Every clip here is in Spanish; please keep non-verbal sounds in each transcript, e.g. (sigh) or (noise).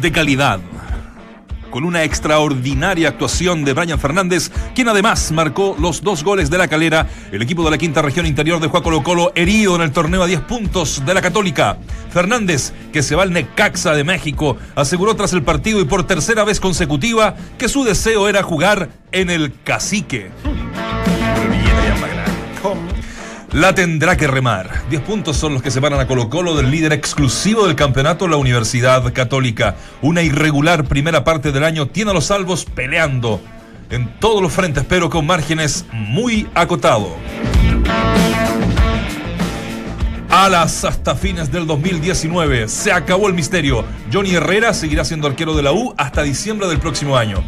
De calidad. Con una extraordinaria actuación de Brian Fernández, quien además marcó los dos goles de la calera, el equipo de la quinta región interior de Juan Colo Colo herido en el torneo a 10 puntos de la Católica. Fernández, que se va al Necaxa de México, aseguró tras el partido y por tercera vez consecutiva que su deseo era jugar en el Cacique. La tendrá que remar. 10 puntos son los que separan a Colo Colo del líder exclusivo del campeonato, la Universidad Católica. Una irregular primera parte del año tiene a los salvos peleando en todos los frentes, pero con márgenes muy acotados. Alas hasta fines del 2019. Se acabó el misterio. Johnny Herrera seguirá siendo arquero de la U hasta diciembre del próximo año.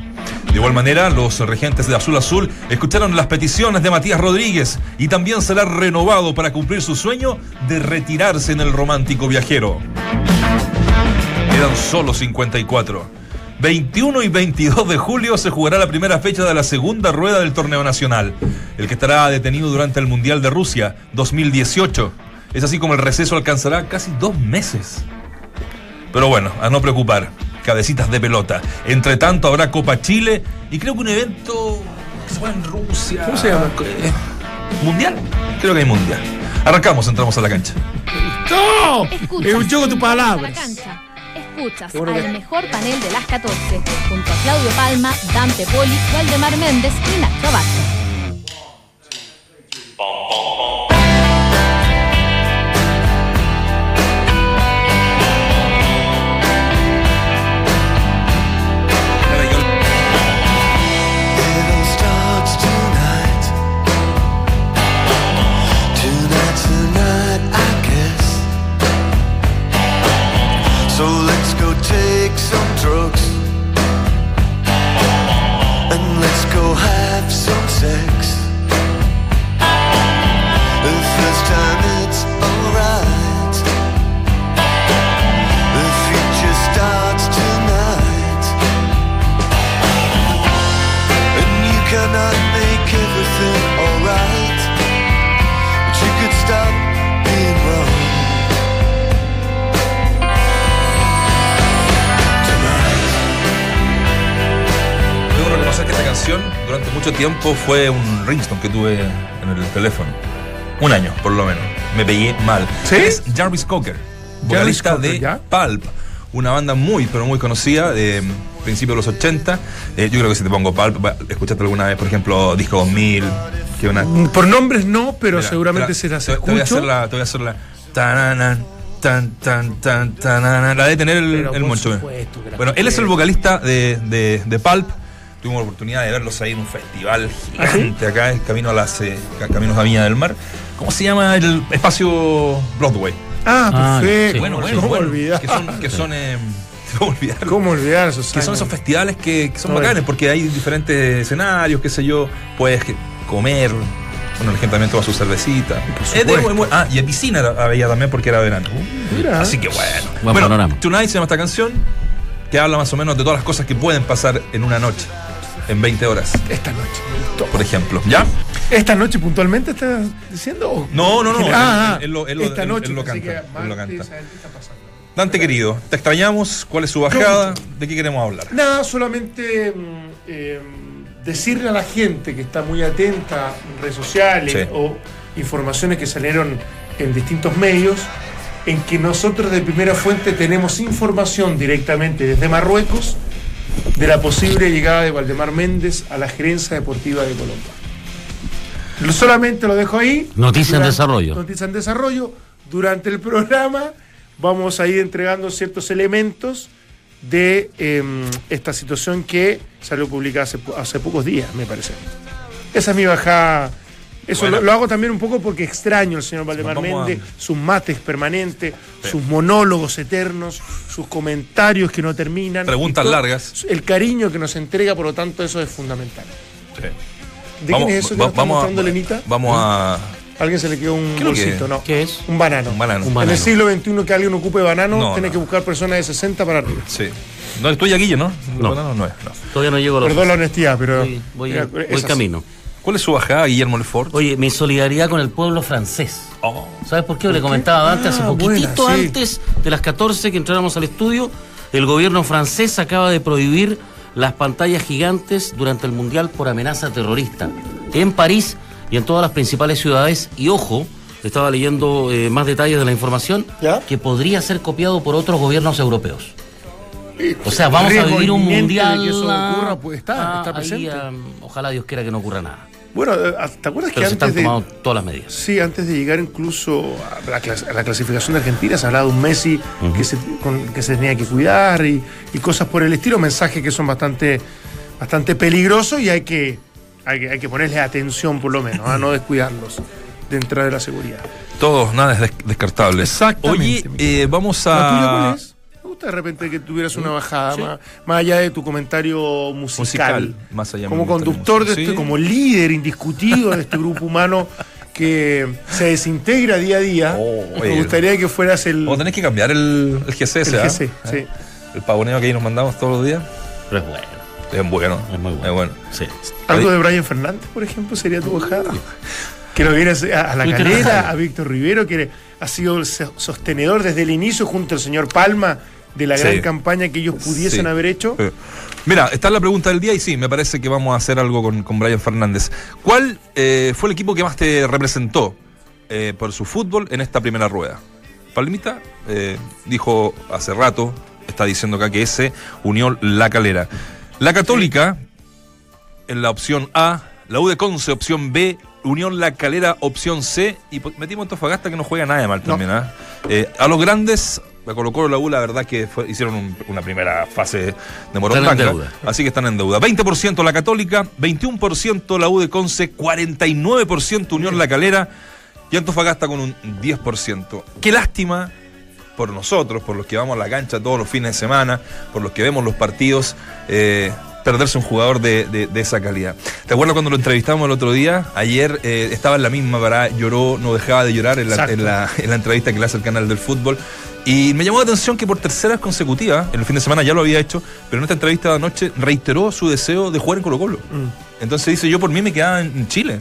De igual manera, los regentes de Azul Azul escucharon las peticiones de Matías Rodríguez y también será renovado para cumplir su sueño de retirarse en el romántico viajero. Quedan solo 54. 21 y 22 de julio se jugará la primera fecha de la segunda rueda del torneo nacional, el que estará detenido durante el Mundial de Rusia 2018. Es así como el receso alcanzará casi dos meses. Pero bueno, a no preocupar cabecitas de pelota. Entre tanto habrá Copa Chile y creo que un evento que se juega en Rusia. ¿Cómo se llama? Eh, ¿Mundial? Creo que hay mundial. Arrancamos, entramos a la cancha. ¡No! Escuchas, Es un juego la palabras. Escuchas Seguro que- al mejor panel de las 14, junto a Claudio Palma, Dante Poli, Waldemar Méndez y Nacho Vázquez. Tiempo fue un ringstone que tuve en el teléfono. Un año, por lo menos. Me pegué mal. ¿Sí? Es Jarvis Cocker, vocalista Cocker, de ¿ya? Pulp. Una banda muy, pero muy conocida de principios de los 80. Eh, yo creo que si te pongo Pulp, escuchaste alguna vez, por ejemplo, Disco 2000, que una... Por nombres no, pero Mira, seguramente espera, se las te, te voy a hacer la, te voy a hacer la tananan, tan tan tan tananan, la de tener el, el moncho. Bueno, él es el vocalista de, de, de Pulp. Tuvimos la oportunidad de verlos ahí en un festival ¿Ah, sí? gigante acá, en camino a las eh, ca- caminos a Viña del Mar. ¿Cómo se llama el espacio Broadway? Ah, Ah, perfecto. sí. Bueno, bueno, ¿Cómo bueno. olvidar? Que son, que son eh, (laughs) ¿cómo olvidar? ¿Cómo olvidar esos que son esos festivales que, que son Oye. bacanes porque hay diferentes escenarios, qué sé yo, puedes comer, bueno, la gente también toma su cervecita. Es de ah, y en piscina había también porque era verano. Mira. Así que bueno. Buen bueno, panorama. Tonight se llama esta canción que habla más o menos de todas las cosas que pueden pasar en una noche, en 20 horas, Esta noche. por ejemplo. ¿Ya? ¿Esta noche puntualmente estás diciendo? No, no, no. Ah, él, él él esta noche. él lo canta, lo canta. Dante querido, te extrañamos. ¿Cuál es su bajada? ¿De qué queremos hablar? Nada, solamente mm, eh, decirle a la gente que está muy atenta en redes sociales Sí. o informaciones que salieron en distintos medios, en que nosotros de primera fuente tenemos información directamente desde Marruecos de la posible llegada de Valdemar Méndez a la gerencia deportiva de Colombia. Lo- Solamente lo dejo ahí. Noticia en desarrollo. Noticia en desarrollo. Durante el programa vamos a ir entregando ciertos elementos de eh, esta situación que salió publicada hace, hace pocos días, me parece. Esa es mi bajada. Eso Bueno. lo, lo hago también un poco porque extraño al señor Valdemar Vamos a- Méndez, sus mates permanentes, sus monólogos eternos, sus comentarios que no terminan. Preguntas todo- largas. El cariño que nos entrega, por lo tanto, eso es fundamental. Sí. ¿De quién es eso que va- nos está mostrando a, Lenita? Vamos a. ¿A alguien se le quedó un ¿Qué es lo que- bolsito, ¿no? ¿Qué es? Un banano. Un banano. Un En banano. el siglo XXI que alguien ocupe banano, No, tiene no. que buscar personas de 60 para arriba. Sí. No, estoy Guille, ¿no? No. no, no es. no. Todavía no llego a los. Perdón la honestidad, pero. Voy, así. ¿Cuál es su bajada, Guillermo Lefort? Oye, mi solidaridad con el pueblo francés. Oh. ¿Sabes por qué? Le comentaba antes, hace Ah, poquitito buena, sí. antes de las 14 que entráramos al estudio, El gobierno francés acaba de prohibir las pantallas gigantes durante el Mundial por amenaza terrorista. En París y en todas las principales ciudades. Y ojo, estaba leyendo eh, más detalles de la información, ¿Ya? que podría ser copiado por otros gobiernos europeos. O sea, vamos a vivir un mundial. que eso ah, ocurra, pues, está- está ahí, presente. ah, ojalá Dios quiera que no ocurra nada. Bueno, eh, ¿te acuerdas Pero que se están antes de, tomando todas las medidas. Sí, antes de llegar incluso a la, clas- a la clasificación de Argentina, se hablaba de un Messi que, se, con- que se tenía que cuidar y, y cosas por el estilo, mensajes que son bastante, bastante peligrosos y hay que, hay que, hay que ponerles atención por lo menos, (laughs) a no descuidarlos dentro de la seguridad. Todo, nada es des- descartable. Exactamente, Oye, eh, vamos ¿La tuya a. cuál es? Gusta de repente que tuvieras una bajada, más, más allá de tu comentario musical. Musical, más allá como conductor de este, Sí. como líder indiscutido de este grupo humano que se desintegra día a día. Oh, me gustaría que fueras el, a tener que cambiar el, el GCS, el ¿ah? GC, sí. El pavoneo que ahí nos mandamos todos los días. Pero es bueno. Es bueno. Es muy bueno. Es bueno. Sí. Algo de Brian Fernández, por ejemplo, sería tu bajada. (laughs) Que lo vieras a, a la calera, a Víctor Rivero, que ha sido el so- sostenedor desde el inicio junto al señor Palma de la Sí. gran campaña que ellos pudiesen Sí. haber hecho. Eh, Mira, está la pregunta del día y sí, me parece que vamos a hacer algo con, con Brian Fernández. ¿Cuál eh, fue el equipo que más te representó eh, por su fútbol en esta primera rueda? Palmita eh, dijo hace rato, está diciendo acá que ese Unión La Calera. La Católica en la opción A, la U de Conce opción B, Unión La Calera opción C y metimos Antofagasta que no juega nada de mal también. ¿ah? Eh, a los grandes, la Colo la U, la verdad que fue- hicieron un- una primera fase de Morondanga. Están en deuda. Así que están en deuda. 20% la Católica, 21% la U de Conce, 49% Unión La Calera y Antofagasta con un 10%. Qué lástima por nosotros, por los que vamos a la cancha todos los fines de semana, por los que vemos los partidos, eh, perderse un jugador de, de- de esa calidad. ¿Te acuerdas cuando lo entrevistamos el otro día? Ayer eh, estaba en la misma parada, lloró, no dejaba de llorar en la, Exacto. en la- en la entrevista que le hace el canal del fútbol. Y me llamó la atención que por tercera vez consecutiva, en el fin de semana ya lo había hecho, pero en esta entrevista de anoche reiteró su deseo de jugar en Colo Colo. Mm. Entonces dice, yo por mí me quedaba en Chile.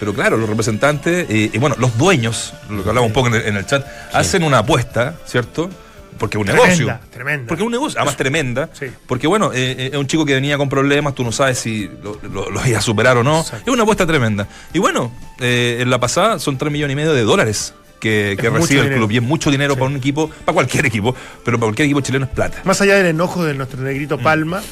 Pero claro, los representantes, eh, y bueno, los dueños, lo que hablamos un poco en el, en el chat, hacen una apuesta, ¿cierto? Porque es un Tremenda, negocio. tremenda. Porque es un negocio, además tremenda. Sí. Porque bueno, eh, eh, es un chico que venía con problemas, tú no sabes si lo, lo, lo iba a superar o no. Exacto. Es una apuesta tremenda. Y bueno, en la pasada son 3 millones y medio de dólares que, que recibe el club. Y es mucho dinero Sí. para un equipo, para cualquier equipo, pero para cualquier equipo chileno es plata. Más allá del enojo de nuestro Mm. negrito Palma,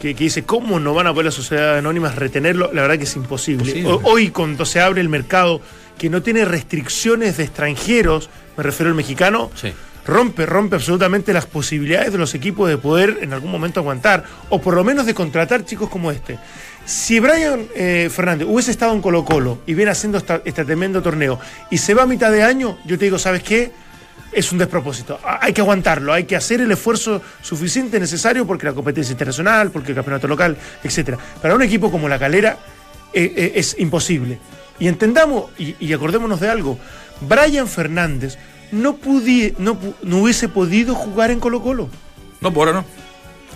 que, que dice cómo no van a poder las sociedades anónimas retenerlo, la verdad que es imposible. Hoy, cuando se abre el mercado que no tiene restricciones de extranjeros, me refiero al mexicano, Sí. rompe, rompe absolutamente las posibilidades de los equipos de poder en algún momento aguantar, o por lo menos de contratar chicos como este. Si Brian eh, Fernández hubiese estado en Colo Colo y viene haciendo este tremendo torneo y se va a mitad de año, yo te digo, ¿sabes qué? es un despropósito. Hay que aguantarlo, hay que hacer el esfuerzo suficiente necesario porque la competencia internacional, porque el campeonato local, etcétera. Para un equipo como la Calera eh, eh, es imposible. Y entendamos y, acordémonos de algo. Brian Fernández no, no, no hubiese podido jugar en Colo Colo. No, por ahora no.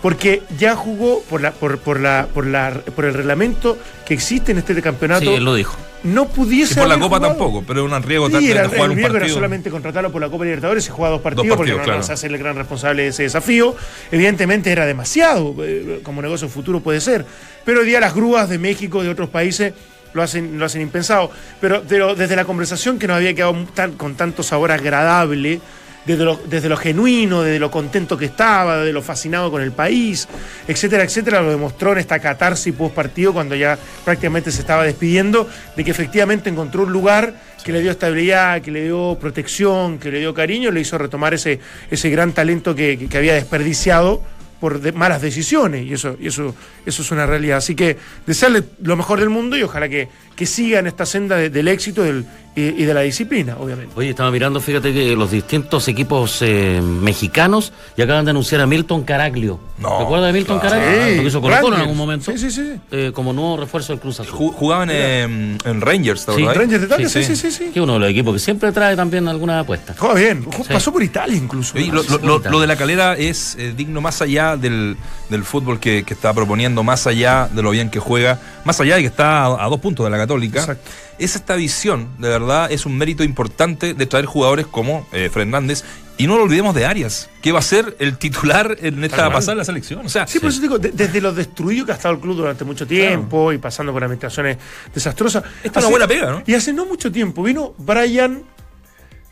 Porque ya jugó por, la, por, por, la, por, la, por el reglamento que existe en este campeonato. Sí, él lo dijo. No pudiese. Y por la haber Copa jugado. tampoco, pero es un riesgo Sí, era, de jugar el un riesgo era solamente contratarlo por la Copa Libertadores, se juega dos partidos, Dos porque partidos, no, claro. no vas a ser el gran responsable de ese desafío. Evidentemente era demasiado, eh, como negocio futuro puede ser. Pero hoy día las grúas de México, de otros países, lo hacen, lo hacen impensado. Pero, pero desde la conversación que nos había quedado tan- con tanto sabor agradable, desde lo, desde genuino, desde lo contento que estaba, de lo fascinado con el país, etcétera, etcétera, lo demostró en esta catarsis post partido cuando ya prácticamente se estaba despidiendo, de que efectivamente encontró un lugar que le dio estabilidad, que le dio protección, que le dio cariño, le hizo retomar ese, ese gran talento que, había desperdiciado por malas decisiones, y eso, y eso, eso es una realidad. Así que desearle lo mejor del mundo y ojalá que, que siga en esta senda de- del éxito del- y, y de la disciplina, obviamente. Oye, estaba mirando, fíjate que los distintos equipos eh, mexicanos ya acaban de anunciar a Milton Caraglio. No, ¿Te acuerdas de Milton claro. Caraglio? Sí, Lo que hizo Colo en algún momento. Sí, sí, sí. Eh, como nuevo refuerzo del Cruz Azul. Ju- Jugaban en, en Rangers, ¿te Sí? Rangers de Italia, sí, Sí, sí, sí. Que uno de los equipos que siempre trae también alguna apuesta. Juega bien, pasó por Italia incluso. Oye, lo, lo- lo- lo de la calera es eh, digno más allá del, del fútbol que, que está proponiendo, más allá de lo bien que juega, más allá de que está a, a dos puntos de la Católica. Exacto. Es esta visión, de verdad, es un mérito importante de traer jugadores como eh, Fernández Y no lo olvidemos de Arias, que va a ser el titular en esta cual. pasada de la selección. O sea, Sí, por eso digo, de- desde lo destruido que ha estado el club durante mucho tiempo y pasando por administraciones desastrosas. Esta es una buena pega, ¿no? Y hace no mucho tiempo vino Brian,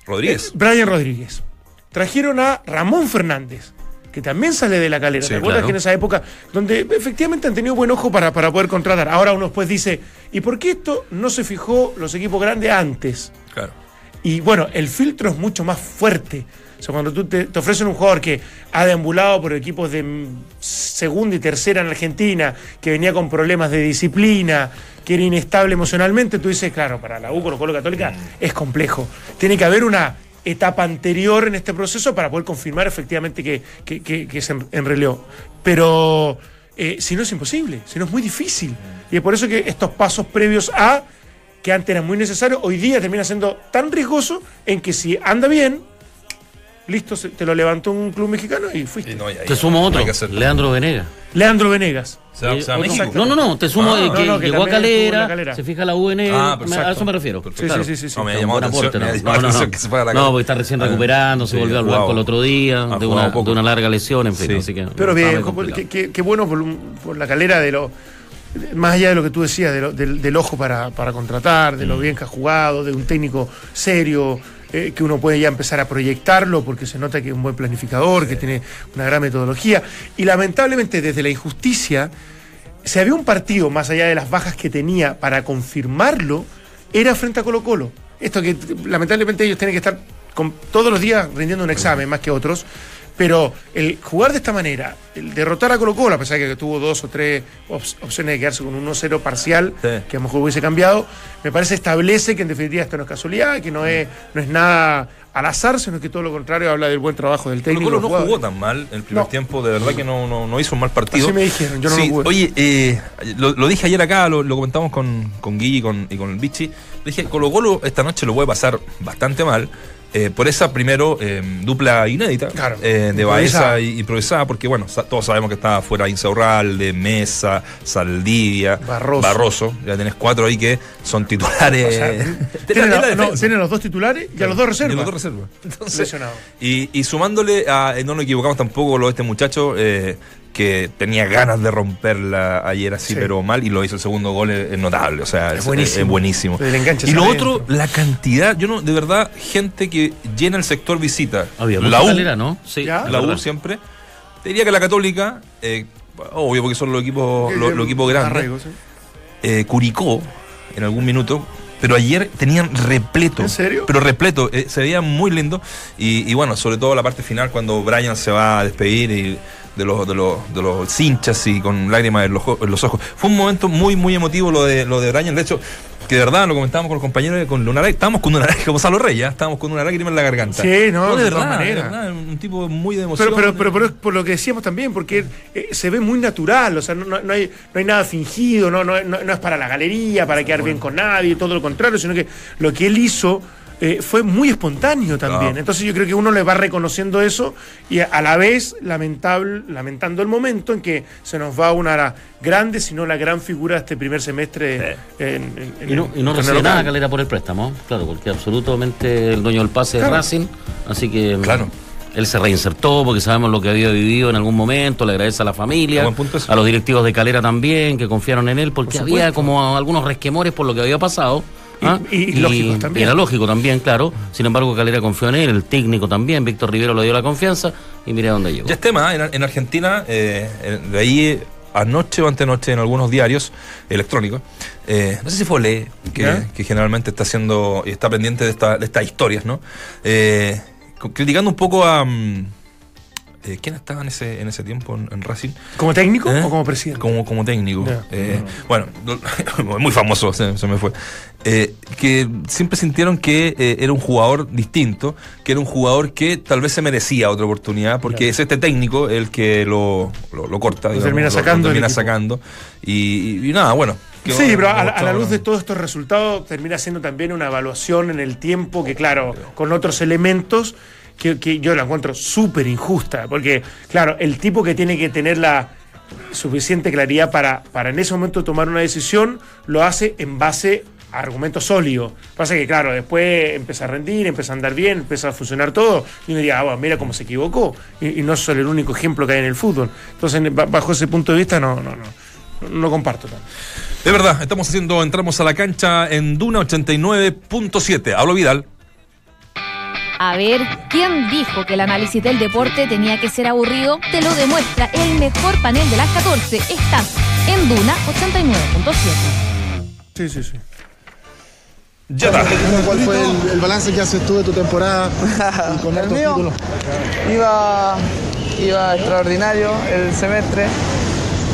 Rodríguez. Brian Rodríguez. Trajeron a Ramón Fernández, que también sale de la calera. Sí, ¿Te acuerdas claro. que en esa época, donde efectivamente han tenido buen ojo para, para poder contratar? Ahora uno después dice, ¿y por qué esto no se fijó los equipos grandes antes? Claro. Y bueno, el filtro es mucho más fuerte. O sea, cuando tú te, te ofrecen un jugador que ha deambulado por equipos de mm, segunda y tercera en Argentina, que venía con problemas de disciplina, que era inestable emocionalmente, tú dices, claro, para la U, Colo Colo Católica, es complejo. Tiene que haber una etapa anterior en este proceso para poder confirmar efectivamente que, que, que- que se en- enreleó. Pero eh, si no es imposible, si no es muy difícil. Y es por eso que estos pasos previos a que antes eran muy necesarios, hoy día termina siendo tan riesgoso en que si anda bien, listo, se- te lo levantó un club mexicano y fuiste. Y no, ya- Te sumo otro. Leandro Venegas. Leandro Venegas. Se Eh, se. No, no, no, te sumo Ah, que no, que llegó a Calera, Calera. se fija la UNE, Ah, a eso me refiero. Sí, sí, sí, sí. No, me Un la atención, aporte, ¿no? que se la porque está recién Ah, recuperando, se sí, volvió al banco el otro día, Ha de una, poco. de una larga lesión, en fin, Sí. así que... Pero bien, qué, bueno por, un- por la calera de lo. Más allá de lo que tú decías, de lo- del, del ojo para, para contratar, de Mm. lo bien que ha jugado, de un técnico serio, eh, que uno puede ya empezar a proyectarlo porque se nota que es un buen planificador, que tiene una gran metodología. Y lamentablemente, desde la injusticia, si había un partido, más allá de las bajas que tenía, para confirmarlo, era frente a Colo Colo. Esto que lamentablemente ellos tienen que estar con- todos los días rindiendo un examen, más que otros. Pero el jugar de esta manera, el derrotar a Colo Colo, a pesar de que tuvo dos o tres op- opciones de quedarse con un 1-0 parcial, Sí. que a lo mejor hubiese cambiado, me parece establece que en definitiva esto no es casualidad, que no es, no es nada al azar, sino que todo lo contrario habla del buen trabajo del Colo técnico. Colo los no jugó tan mal el primer No. tiempo, de verdad que no, no, no hizo un mal partido. Así me dijeron, yo no Sí, lo pude. Oye, eh, lo, lo dije ayer acá, lo, lo comentamos con, con Guille y con, y con el Bichi. Dije, Colo Colo esta noche lo puede pasar bastante mal. Eh, por esa primero eh, dupla inédita Claro, eh, de. Baeza y improvisada, porque bueno, sa- todos sabemos que está fuera Insaurralde, Mesa, Saldivia, Barroso. Ya tenés cuatro ahí que son titulares. (laughs) O sea, (laughs) de la- tienen, la no, los dos titulares y a los dos Y reservas. los dos reservas. (laughs) Entonces, Lesionado. y, y sumándole a, no nos equivocamos tampoco lo de este muchacho, que tenía ganas de romperla ayer así, Sí. pero mal, y lo hizo el segundo gol, es, es notable, o sea, Es es, buenísimo. es buenísimo. Del enganche Y lo otro, dentro. la cantidad, yo no, de verdad, gente que llena el sector visita. Había la U, calera, ¿no? Sí, Ya. es la U siempre. Te diría que la Católica, eh, obvio porque son los equipos, los, los equipos grandes. Arraigo, sí. eh, Curicó en algún minuto. Pero ayer tenían repleto. ¿En serio? Pero repleto. eh, se veía muy lindo. Y, y bueno, sobre todo la parte final cuando Brian se va a despedir y de los, de los, de los hinchas y con lágrimas en los, en los ojos. Fue un momento muy, muy emotivo lo de, lo de Brian. De hecho, que de verdad lo comentábamos con los compañeros con una lágrima. Estábamos con una lágrima, (laughs) como Salo Reyes, estábamos con una lágrima en la garganta. Sí, no, de de todas de verdad, un tipo muy de emoción. Pero, pero, pero, por lo que decíamos también, porque eh, se ve muy natural, o sea, no, no- no hay, no hay nada fingido, no, no, no- no es para la galería, para quedar bien con nadie, todo lo contrario, sino que lo que él hizo eh, fue muy espontáneo también. Ah. Entonces yo creo que uno le va reconociendo eso y a, a la vez lamentable, lamentando el momento en que se nos va una grande, si no la gran figura de este primer semestre. en- en- en Y no, y no recibe nada. Calera por el préstamo, claro, porque absolutamente el dueño del pase Claro. es Racing, así que mm, Claro. él se reinsertó porque sabemos lo que había vivido en algún momento, le agradece a la familia, a los directivos de Calera también, que confiaron en él, porque Por había como algunos resquemores por lo que había pasado. Y- ¿ah? y- y también. y era lógico también, claro. Sin embargo, Calera confió en él, el técnico también, Víctor Rivero le dio la confianza y mira dónde llegó. Ya es tema, ¿eh? en, en Argentina, eh, de ahí anoche o antenoche en algunos diarios electrónicos, eh, no sé si fue Le, que, generalmente está haciendo y está pendiente de, esta- de estas historias, ¿no? Eh, criticando un poco a... mm, eh, ¿Quién estaba en ese, en ese tiempo en, en Racing? ¿Como técnico ¿Eh? o como presidente? Como, como técnico. Eh, Bueno, lo- (laughs) muy famoso, se, se me fue. Que siempre sintieron que era un jugador distinto, que era un jugador que tal vez se merecía otra oportunidad, porque Claro. es este técnico el que lo, lo, lo corta, digamos, termina sacando termina del equipo. sacando. Y, y- y nada, bueno. Sí, pero a, la- a la demostrado, luz de todos estos resultados termina siendo también una evaluación en el tiempo que, claro, con otros elementos que, yo la encuentro súper injusta, porque, claro, el tipo que tiene que tener la suficiente claridad para, para en ese momento tomar una decisión, lo hace en base argumento sólido. Pasa que, claro, después empieza a rendir, empieza a andar bien, empieza a funcionar todo. Y uno diría, ah, mira cómo se equivocó. Y, no es solo el único ejemplo que hay en el fútbol. Entonces, ba- bajo ese punto de vista, no, no, no, no comparto tanto. De verdad, estamos haciendo, entramos a la cancha en Duna 89.7. Hablo Vidal. A ver, ¿quién dijo que el análisis del deporte tenía que ser aburrido? Te lo demuestra el mejor panel de las 14. Estás en Duna 89.7. Sí, sí, sí. Ya está. ¿Cuál fue el, el balance que haces tú de tu temporada (laughs) y con El mío títulos? iba, iba extraordinario el semestre,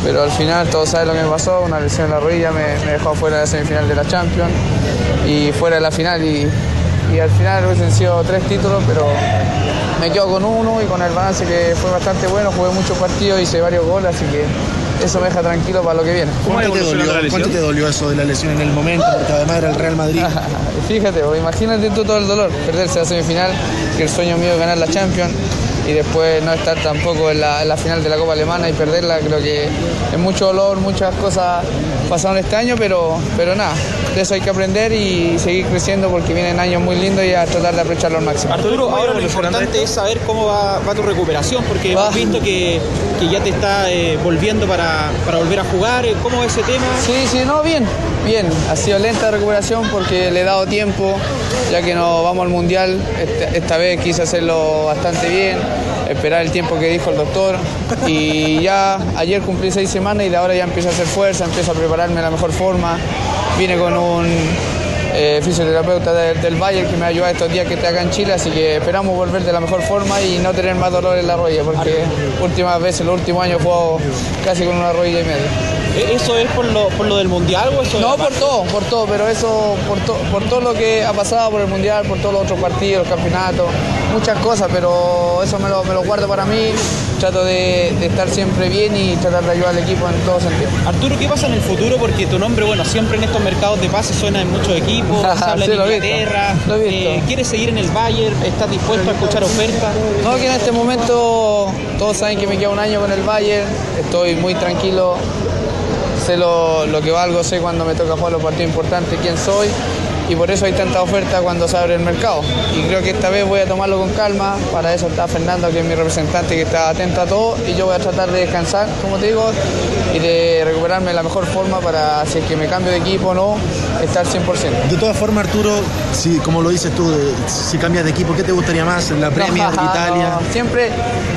pero al final todos saben lo que me pasó, una lesión en la rodilla me, me dejó fuera de la semifinal de la Champions y fuera de la final y, y al final hubiesen sido tres títulos, pero me quedo con uno y con el balance que fue bastante bueno, jugué muchos partidos, hice varios goles, así que eso me deja tranquilo para lo que viene. ¿Cuánto te, dolió, ¿Cuánto te dolió eso de la lesión en el momento? Porque además era el Real Madrid. (laughs) Fíjate, pues, imagínate tú todo el dolor, perderse la semifinal, que el sueño mío es ganar la Champions y después no estar tampoco en la, en la final de la Copa Alemana y perderla, creo que es mucho dolor, muchas cosas pasaron este año, pero, pero nada, de eso hay que aprender y seguir creciendo porque vienen años muy lindos y a tratar de aprovecharlo al máximo. Arturo, ahora lo importante es saber cómo va, va tu recuperación, porque Va. hemos visto que, que ya te está eh, volviendo para, para volver a jugar. Eh, ¿Cómo va ese tema? Sí, sí, no, bien, bien. Ha sido lenta la recuperación porque le he dado tiempo, ya que no vamos al mundial. Esta, esta vez quise hacerlo bastante bien, esperar el tiempo que dijo el doctor. Y ya ayer cumplí seis semanas y de ahora ya empiezo a hacer fuerza, empiezo a prepararme de la mejor forma. Vine con un eh, fisioterapeuta de- del Bayern que me ayuda estos días que estoy acá en Chile, así que esperamos volver de la mejor forma y no tener más dolor en la rodilla, porque últimas veces, los últimos años jugado casi con una rodilla y media. Eh, ¿Eso es por lo, por lo del mundial o eso es No, por todo, por todo, pero eso, por, to- por todo lo que ha pasado por el Mundial, por todos los otros partidos, los campeonatos, muchas cosas, pero eso me lo, me lo guardo para mí, trato de, de estar siempre bien y tratar de ayudar al equipo en todo sentido. Arturo, ¿qué pasa en el futuro? Porque tu nombre, bueno, siempre en estos mercados de pases suena en muchos equipos, (laughs) se habla Sí, en Inglaterra. Eh, ¿Quieres seguir en el Bayern? ¿Estás dispuesto a escuchar ofertas? No, que en este momento todos saben que me queda un año con el Bayern, estoy muy tranquilo, sé lo, lo que valgo, sé cuando me toca jugar los partidos importantes, quién soy y por eso hay tanta oferta cuando se abre el mercado. Y creo que esta vez voy a tomarlo con calma, para eso está Fernando, que es mi representante, que está atento a todo y yo voy a tratar de descansar, como te digo, y de recuperarme de la mejor forma para, si es que me cambio de equipo o no, estar 100%. De todas formas, Arturo, si, como lo dices tú, si cambias de equipo, ¿qué te gustaría más? ¿La (laughs) Premier, No, Italia? no, siempre,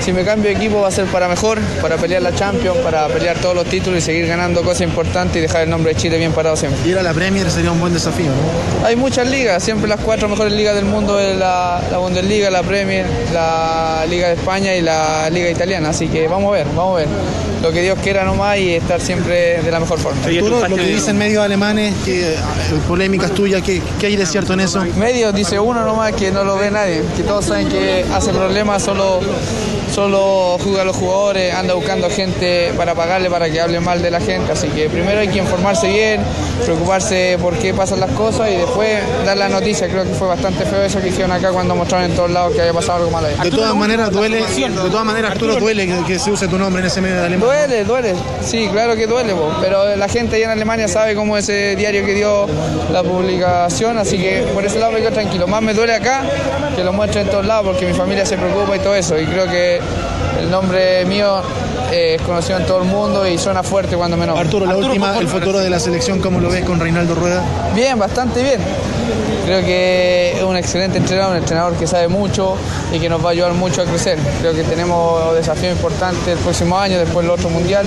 si me cambio de equipo va a ser para mejor, para pelear la Champions, para pelear todos los títulos y seguir ganando cosas importantes y dejar el nombre de Chile bien parado siempre. Ir a la Premier sería un buen desafío, ¿no? Hay muchas ligas, siempre las cuatro mejores ligas del mundo es la, la Bundesliga, la Premier, la Liga de España y la Liga Italiana, así que vamos a ver, vamos a ver. Lo que Dios quiera nomás y estar siempre de la mejor forma. Arturo, lo que dicen medios alemanes, que eh, polémicas tuyas, ¿qué, ¿qué hay de cierto en eso? Medios dice uno nomás que no lo ve nadie, que todos saben que hace problemas, solo, solo juega a los jugadores, anda buscando gente para pagarle para que hable mal de la gente, así que primero hay que informarse bien, preocuparse por qué pasan las cosas y después dar la noticia, creo que fue bastante feo eso que hicieron acá cuando mostraron en todos lados que había pasado algo malo ahí. De todas maneras, duele, de todas maneras, Arturo, duele que, que se use tu nombre en ese medio de Alemania. Duele, duele, sí, claro que duele, po, pero la gente allá en Alemania sabe cómo es ese diario que dio la publicación, así que por ese lado me quedo tranquilo. Más me duele acá que lo muestre en todos lados porque mi familia se preocupa y todo eso, y creo que el nombre mío eh, es conocido en todo el mundo y suena fuerte cuando me nombran. Arturo, la última, el futuro de la selección, ¿cómo lo ves con Reinaldo Rueda? Bien, bastante bien. Creo que es un excelente entrenador, un entrenador que sabe mucho y que nos va a ayudar mucho a crecer. Creo que tenemos desafíos importantes el próximo año, después el otro mundial.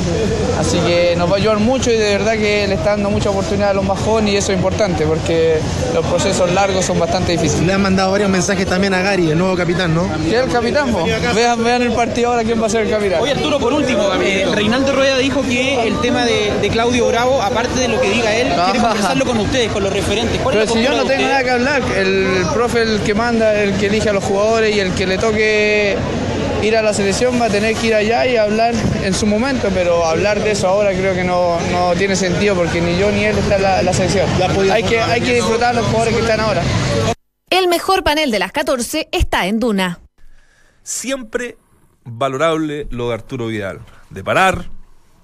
Así que nos va a ayudar mucho y de verdad que le está dando mucha oportunidad a los más jóvenes y eso es importante porque los procesos largos son bastante difíciles. Le han mandado varios mensajes también a Gary, el nuevo capitán, ¿no? ¿Quién es el capitán? po? Vean, vean el partido ahora quién va a ser el capitán. Oye Arturo, por último, eh, Reinaldo Rueda dijo que el tema de, de Claudio Bravo, aparte de lo que diga él, quiere conversarlo con ustedes, con los referentes. ¿Cuál es Pero la si yo postura no de tengo ustedes? nada que hablar, el profe el que manda, el que elige a los jugadores y el que le toque ir a la selección va a tener que ir allá y hablar en su momento, pero hablar de eso ahora creo que no, no tiene sentido porque ni yo ni él está en la, la selección. Hay que, hay que disfrutar los jugadores que están ahora. El mejor panel de las 14 está en Duna. Siempre valorable lo de Arturo Vidal. De parar,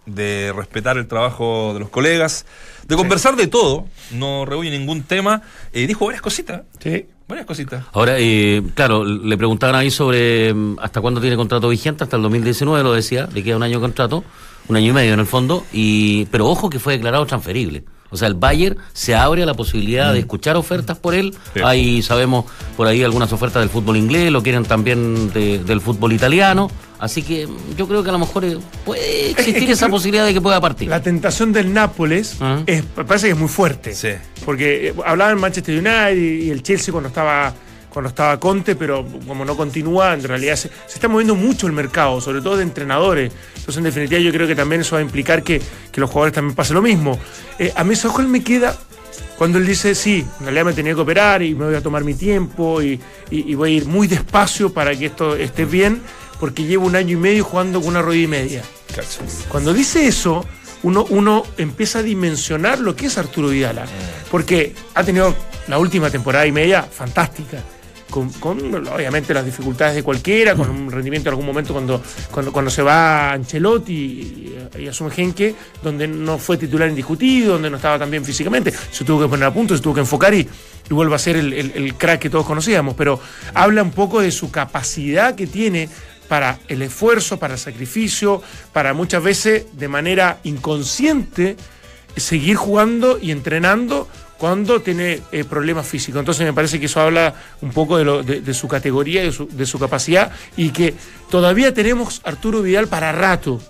de respetar el trabajo de los colegas, de conversar de todo, no rehuye ningún tema. Eh, dijo varias cositas. Sí. Varias cositas. Ahora, eh, claro, le preguntaban ahí sobre mm, hasta cuándo tiene contrato vigente, hasta el 2019 lo decía, le queda un año de contrato, un año y medio en el fondo, y pero ojo que fue declarado transferible. O sea, el Bayern se abre a la posibilidad de escuchar ofertas por él. Sí. Hay, sabemos, por ahí algunas ofertas del fútbol inglés, lo quieren también de- del fútbol italiano. Así que yo creo que a lo mejor eh, puede existir que esa posibilidad de que pueda partir. La tentación del Nápoles Ajá. es, parece que es muy fuerte. Sí. Porque eh, hablaban Manchester United y el Chelsea cuando estaba cuando estaba Conte, pero como no continúa, en realidad se, se está moviendo mucho el mercado, sobre todo de entrenadores. Entonces, en definitiva, yo creo que también eso va a implicar que, que los jugadores también pasen lo mismo. Eh, a mí Sokol me queda cuando él dice, sí, en realidad me tenía que operar y me voy a tomar mi tiempo y, y- y voy a ir muy despacio para que esto esté bien, porque llevo un año y medio jugando con una rodilla y media. Cacho. Cuando dice eso, uno, uno empieza a dimensionar lo que es Arturo Vidala. Porque ha tenido la última temporada y media fantástica. Con, con, obviamente las dificultades de cualquiera, con un rendimiento en algún momento cuando, cuando, cuando se va Ancelotti y, y asume Genque, donde no fue titular indiscutido, donde no estaba tan bien físicamente, se tuvo que poner a punto, se tuvo que enfocar y, y vuelve a ser el, el- el crack que todos conocíamos. Pero habla un poco de su capacidad que tiene para el esfuerzo, para el sacrificio, para muchas veces de manera inconsciente seguir jugando y entrenando cuando tiene eh, problemas físicos. Entonces me parece que eso habla un poco de, lo- de su categoría, de su, de su capacidad y que todavía tenemos Arturo Vidal para rato.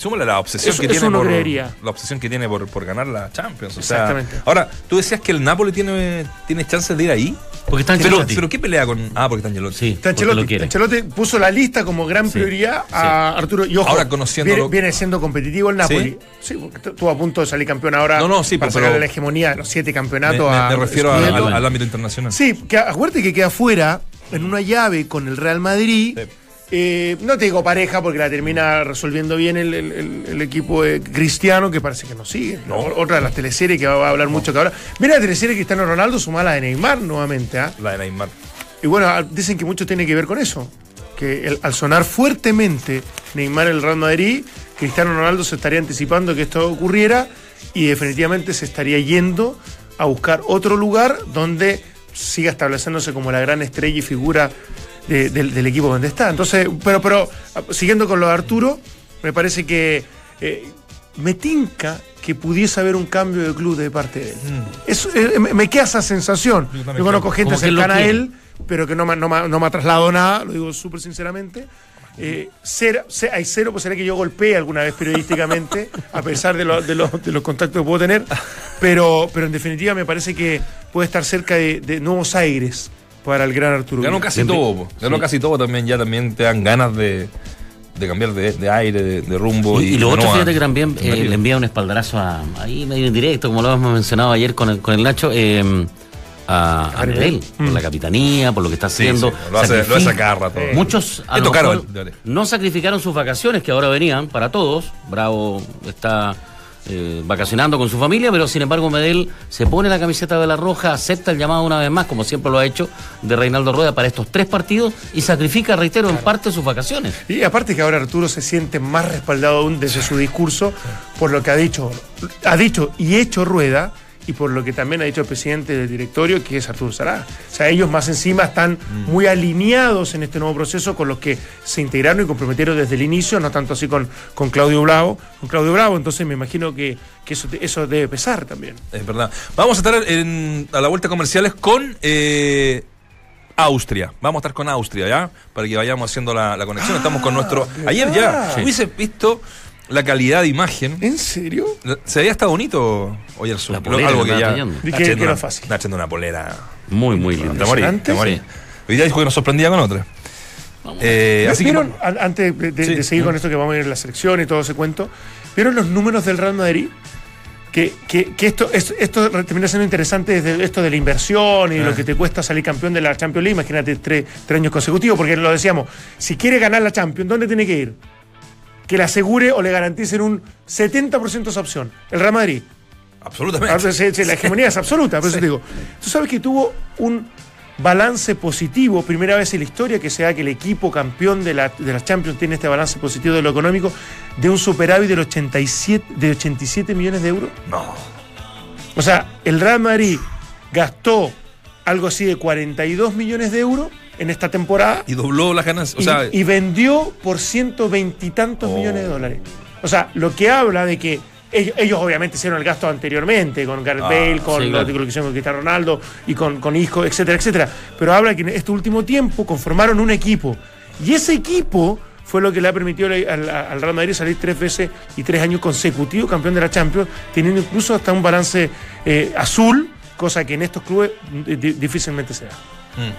Súmale la obsesión Eso- que eso tiene por, creería. la obsesión que tiene por, por ganar la Champions. O sea, Exactamente. ahora, tú decías que el Napoli tiene, tiene chances de ir ahí. Porque está Pero, Ancelotti. pero ¿qué pelea con.? Ah, porque está Angelotti. Sí, Está Ancelotti. Ancelotti puso la lista como gran Sí, prioridad a Arturo. Y ojo, Ahora, conociéndolo- viene, viene siendo competitivo el Napoli. Sí, porque estuvo a punto de salir campeón ahora No, no, sí, para pero- sacarle la hegemonía de los siete campeonatos me- a me refiero a- al, al ámbito internacional. Sí, que acuérdate que queda fuera en una llave con el Real Madrid. Sí. Eh, no te digo pareja porque la termina resolviendo bien el, el- el- el equipo de Cristiano, que parece que no sigue. No. Otra de las teleseries que va a hablar mucho que ahora. Mira la teleserie de Cristiano Ronaldo, sumada a la de Neymar nuevamente. ¿ah? La de Neymar. Y bueno, ah, dicen que mucho tiene que ver con eso. Que al sonar fuertemente Neymar en el Real Madrid, Cristiano Ronaldo se estaría anticipando que esto ocurriera y definitivamente se estaría yendo a buscar otro lugar donde siga estableciéndose como la gran estrella y figura de- del, del equipo donde está. Entonces, pero, pero siguiendo con lo de Arturo, me parece que eh, me tinca que pudiese haber un cambio de club de parte de él. Eso, eh, me, me queda esa sensación. Yo conozco gente cercana a él, pero que no me, no me- no me ha trasladado nada, lo digo súper sinceramente. Eh, cero- ce- hay cero posibilidad que yo golpee alguna vez periodísticamente, (laughs) a pesar de, lo- de los- de los contactos que puedo tener, pero, pero en definitiva me parece que puede estar cerca de, de nuevos aires para el gran Arturo. Ganó casi Siempre- todo. Ganó sí. casi todo también. Ya también te dan ganas de, de cambiar de, de aire, de, de rumbo. Y, y lo de otro, no a- fíjate que también eh, le envía un espaldarazo a, ahí medio indirecto, como lo hemos mencionado ayer con el, con el Nacho, eh, a, a. Medel, por la capitanía, por lo que está haciendo. sí, lo hace- lo hace cada rato. Muchos a lo mejor no sacrificaron sus vacaciones que ahora venían para todos. Bravo está eh, vacacionando con su familia, pero sin embargo Medel se pone la camiseta de la roja, acepta el llamado una vez más, como siempre lo ha hecho, de Reinaldo Rueda para estos tres partidos y sacrifica, reitero, en parte sus vacaciones. Y aparte que ahora Arturo se siente más respaldado aún desde su discurso por lo que ha dicho, ha dicho y hecho Rueda y por lo que también ha dicho el presidente del directorio, que es Arturo Sará. O sea, ellos más encima están muy alineados en este nuevo proceso con los que se integraron y comprometieron desde el inicio, no tanto así con, con Claudio Bravo, con Claudio Bravo, entonces me imagino que, que eso, eso debe pesar también. Es verdad. Vamos a estar en- a la vuelta comerciales con eh, Austria. Vamos a estar con Austria, ¿ya? Para que vayamos haciendo la, la conexión. Estamos con nuestro. Ayer ya. Hubiese visto la calidad de imagen. ¿En serio? Se veía hasta bonito hoy el sur. La polera Algo que que ya. está que- que era una- fácil. está haciendo una polera. Muy, muy Te lindo. morí, te morí. Sí. Hoy día dijo que nos sorprendía con otra. Eh, así que. ¿Vieron, an- antes de, de- Sí. de seguir con esto que vamos a ir en la selección y todo ese cuento, ¿vieron los números del Real Madrid? Que, que- que esto, es- esto termina siendo interesante desde esto de la inversión y de Ah. lo que te cuesta salir campeón de la Champions League. Imagínate tres, tres años consecutivos, porque lo decíamos, si quiere ganar la Champions, ¿dónde tiene que ir? Que le asegure o le garanticen un 70% esa opción. El Real Madrid. Absolutamente. Sí, la hegemonía es absoluta, por eso te digo. Tú sabes que tuvo un balance positivo, primera vez en la historia que se da que el equipo campeón de la, de la Champions tiene este balance positivo de lo económico, de un superávit del 87, de 87 millones de euros. No. O sea, el Real Madrid gastó algo así de 42 millones de euros en esta temporada Y dobló las ganancias. O y, sea, y vendió por 120 y tantos Oh. millones de dólares. O sea, lo que habla de que ellos, ellos obviamente hicieron el gasto anteriormente, con Gareth Ah, Bale, con sí, lo claro. que hicieron con Cristiano Ronaldo y con, con Isco, etcétera, etcétera. Pero habla que en este último tiempo conformaron un equipo. Y ese equipo fue lo que le ha permitido al, al- al Real Madrid salir tres veces y tres años consecutivos campeón de la Champions, teniendo incluso hasta un balance eh, azul, cosa que en estos clubes di- difícilmente se da. Mm,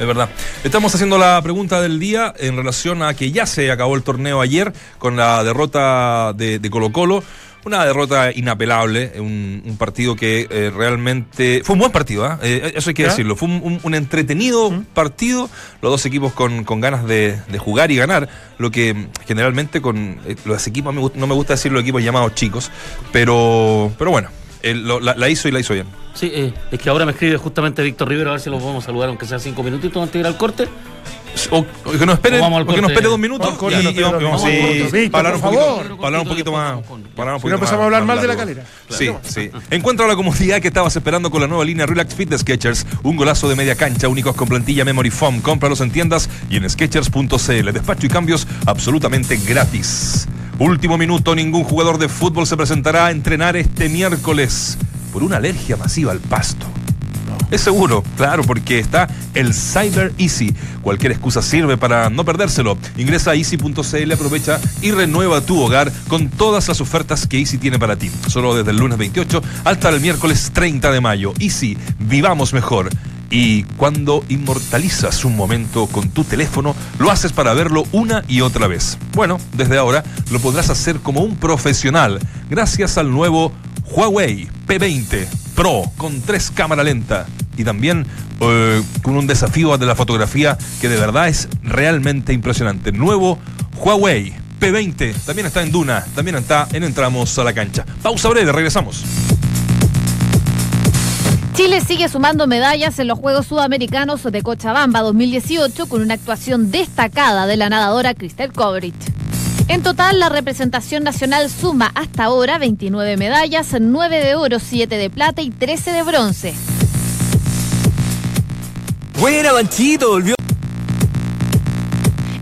es verdad. Estamos haciendo la pregunta del día en relación a que ya se acabó el torneo ayer con la derrota de, de Colo Colo. Una derrota inapelable, un, un partido que eh, realmente... Fue un buen partido, ¿ah? Eh, eso hay que ¿Ya? decirlo. Fue un, un- un entretenido partido, los dos equipos con, con ganas de, de jugar y ganar, lo que mm, generalmente con eh, los equipos, no me gusta decir los equipos llamados chicos, pero, pero bueno, el- lo- la, la hizo y la hizo bien. Sí, eh, es que ahora me escribe justamente Víctor Rivero, a ver si lo podemos saludar, aunque sea cinco minutitos antes de ir al corte. O, o que nos espere, O vamos al o que nos espere dos minutos corte, y- vamos- sí. Víctor, para hablar un poquito, favor. para hablar un poquito más, para Si no empezamos más- a hablar mal de la calera. Sí, sí. Encuentra la comodidad que estabas esperando con la nueva línea Relax Fit de Skechers. Un golazo de media cancha, únicos con plantilla Memory Foam. Cómpralos en tiendas y en Skechers.cl. Despacho y cambios absolutamente gratis. Último minuto, ningún jugador de fútbol se presentará a entrenar este miércoles por una alergia masiva al pasto. Es seguro, claro, porque está el Cyber Easy. Cualquier excusa sirve para no perdérselo. Ingresa a easy.cl, aprovecha y renueva tu hogar con todas las ofertas que Easy tiene para ti. Solo desde el lunes 28 hasta el miércoles 30 de mayo. Easy, vivamos mejor. Y cuando inmortalizas un momento con tu teléfono, lo haces para verlo una y otra vez. Bueno, desde ahora lo podrás hacer como un profesional, gracias al nuevo Huawei P20 Pro con tres cámara lenta y también eh, con un desafío de la fotografía que de verdad es realmente impresionante. Nuevo Huawei P20 también está en Duna, también está en Entramos a la cancha. Pausa breve, regresamos. Chile sigue sumando medallas en los Juegos Sudamericanos de Cochabamba 2018 con una actuación destacada de la nadadora Cristel Kovrich. En total, la representación nacional suma hasta ahora 29 medallas, 9 de oro, 7 de plata y 13 de bronce. Buena, Banchito, volvió.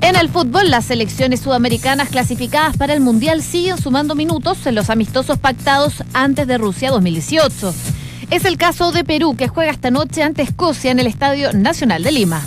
En el fútbol, las selecciones sudamericanas clasificadas para el Mundial siguen sumando minutos en los amistosos pactados antes de Rusia 2018. Es el caso de Perú, que juega esta noche ante Escocia en el Estadio Nacional de Lima.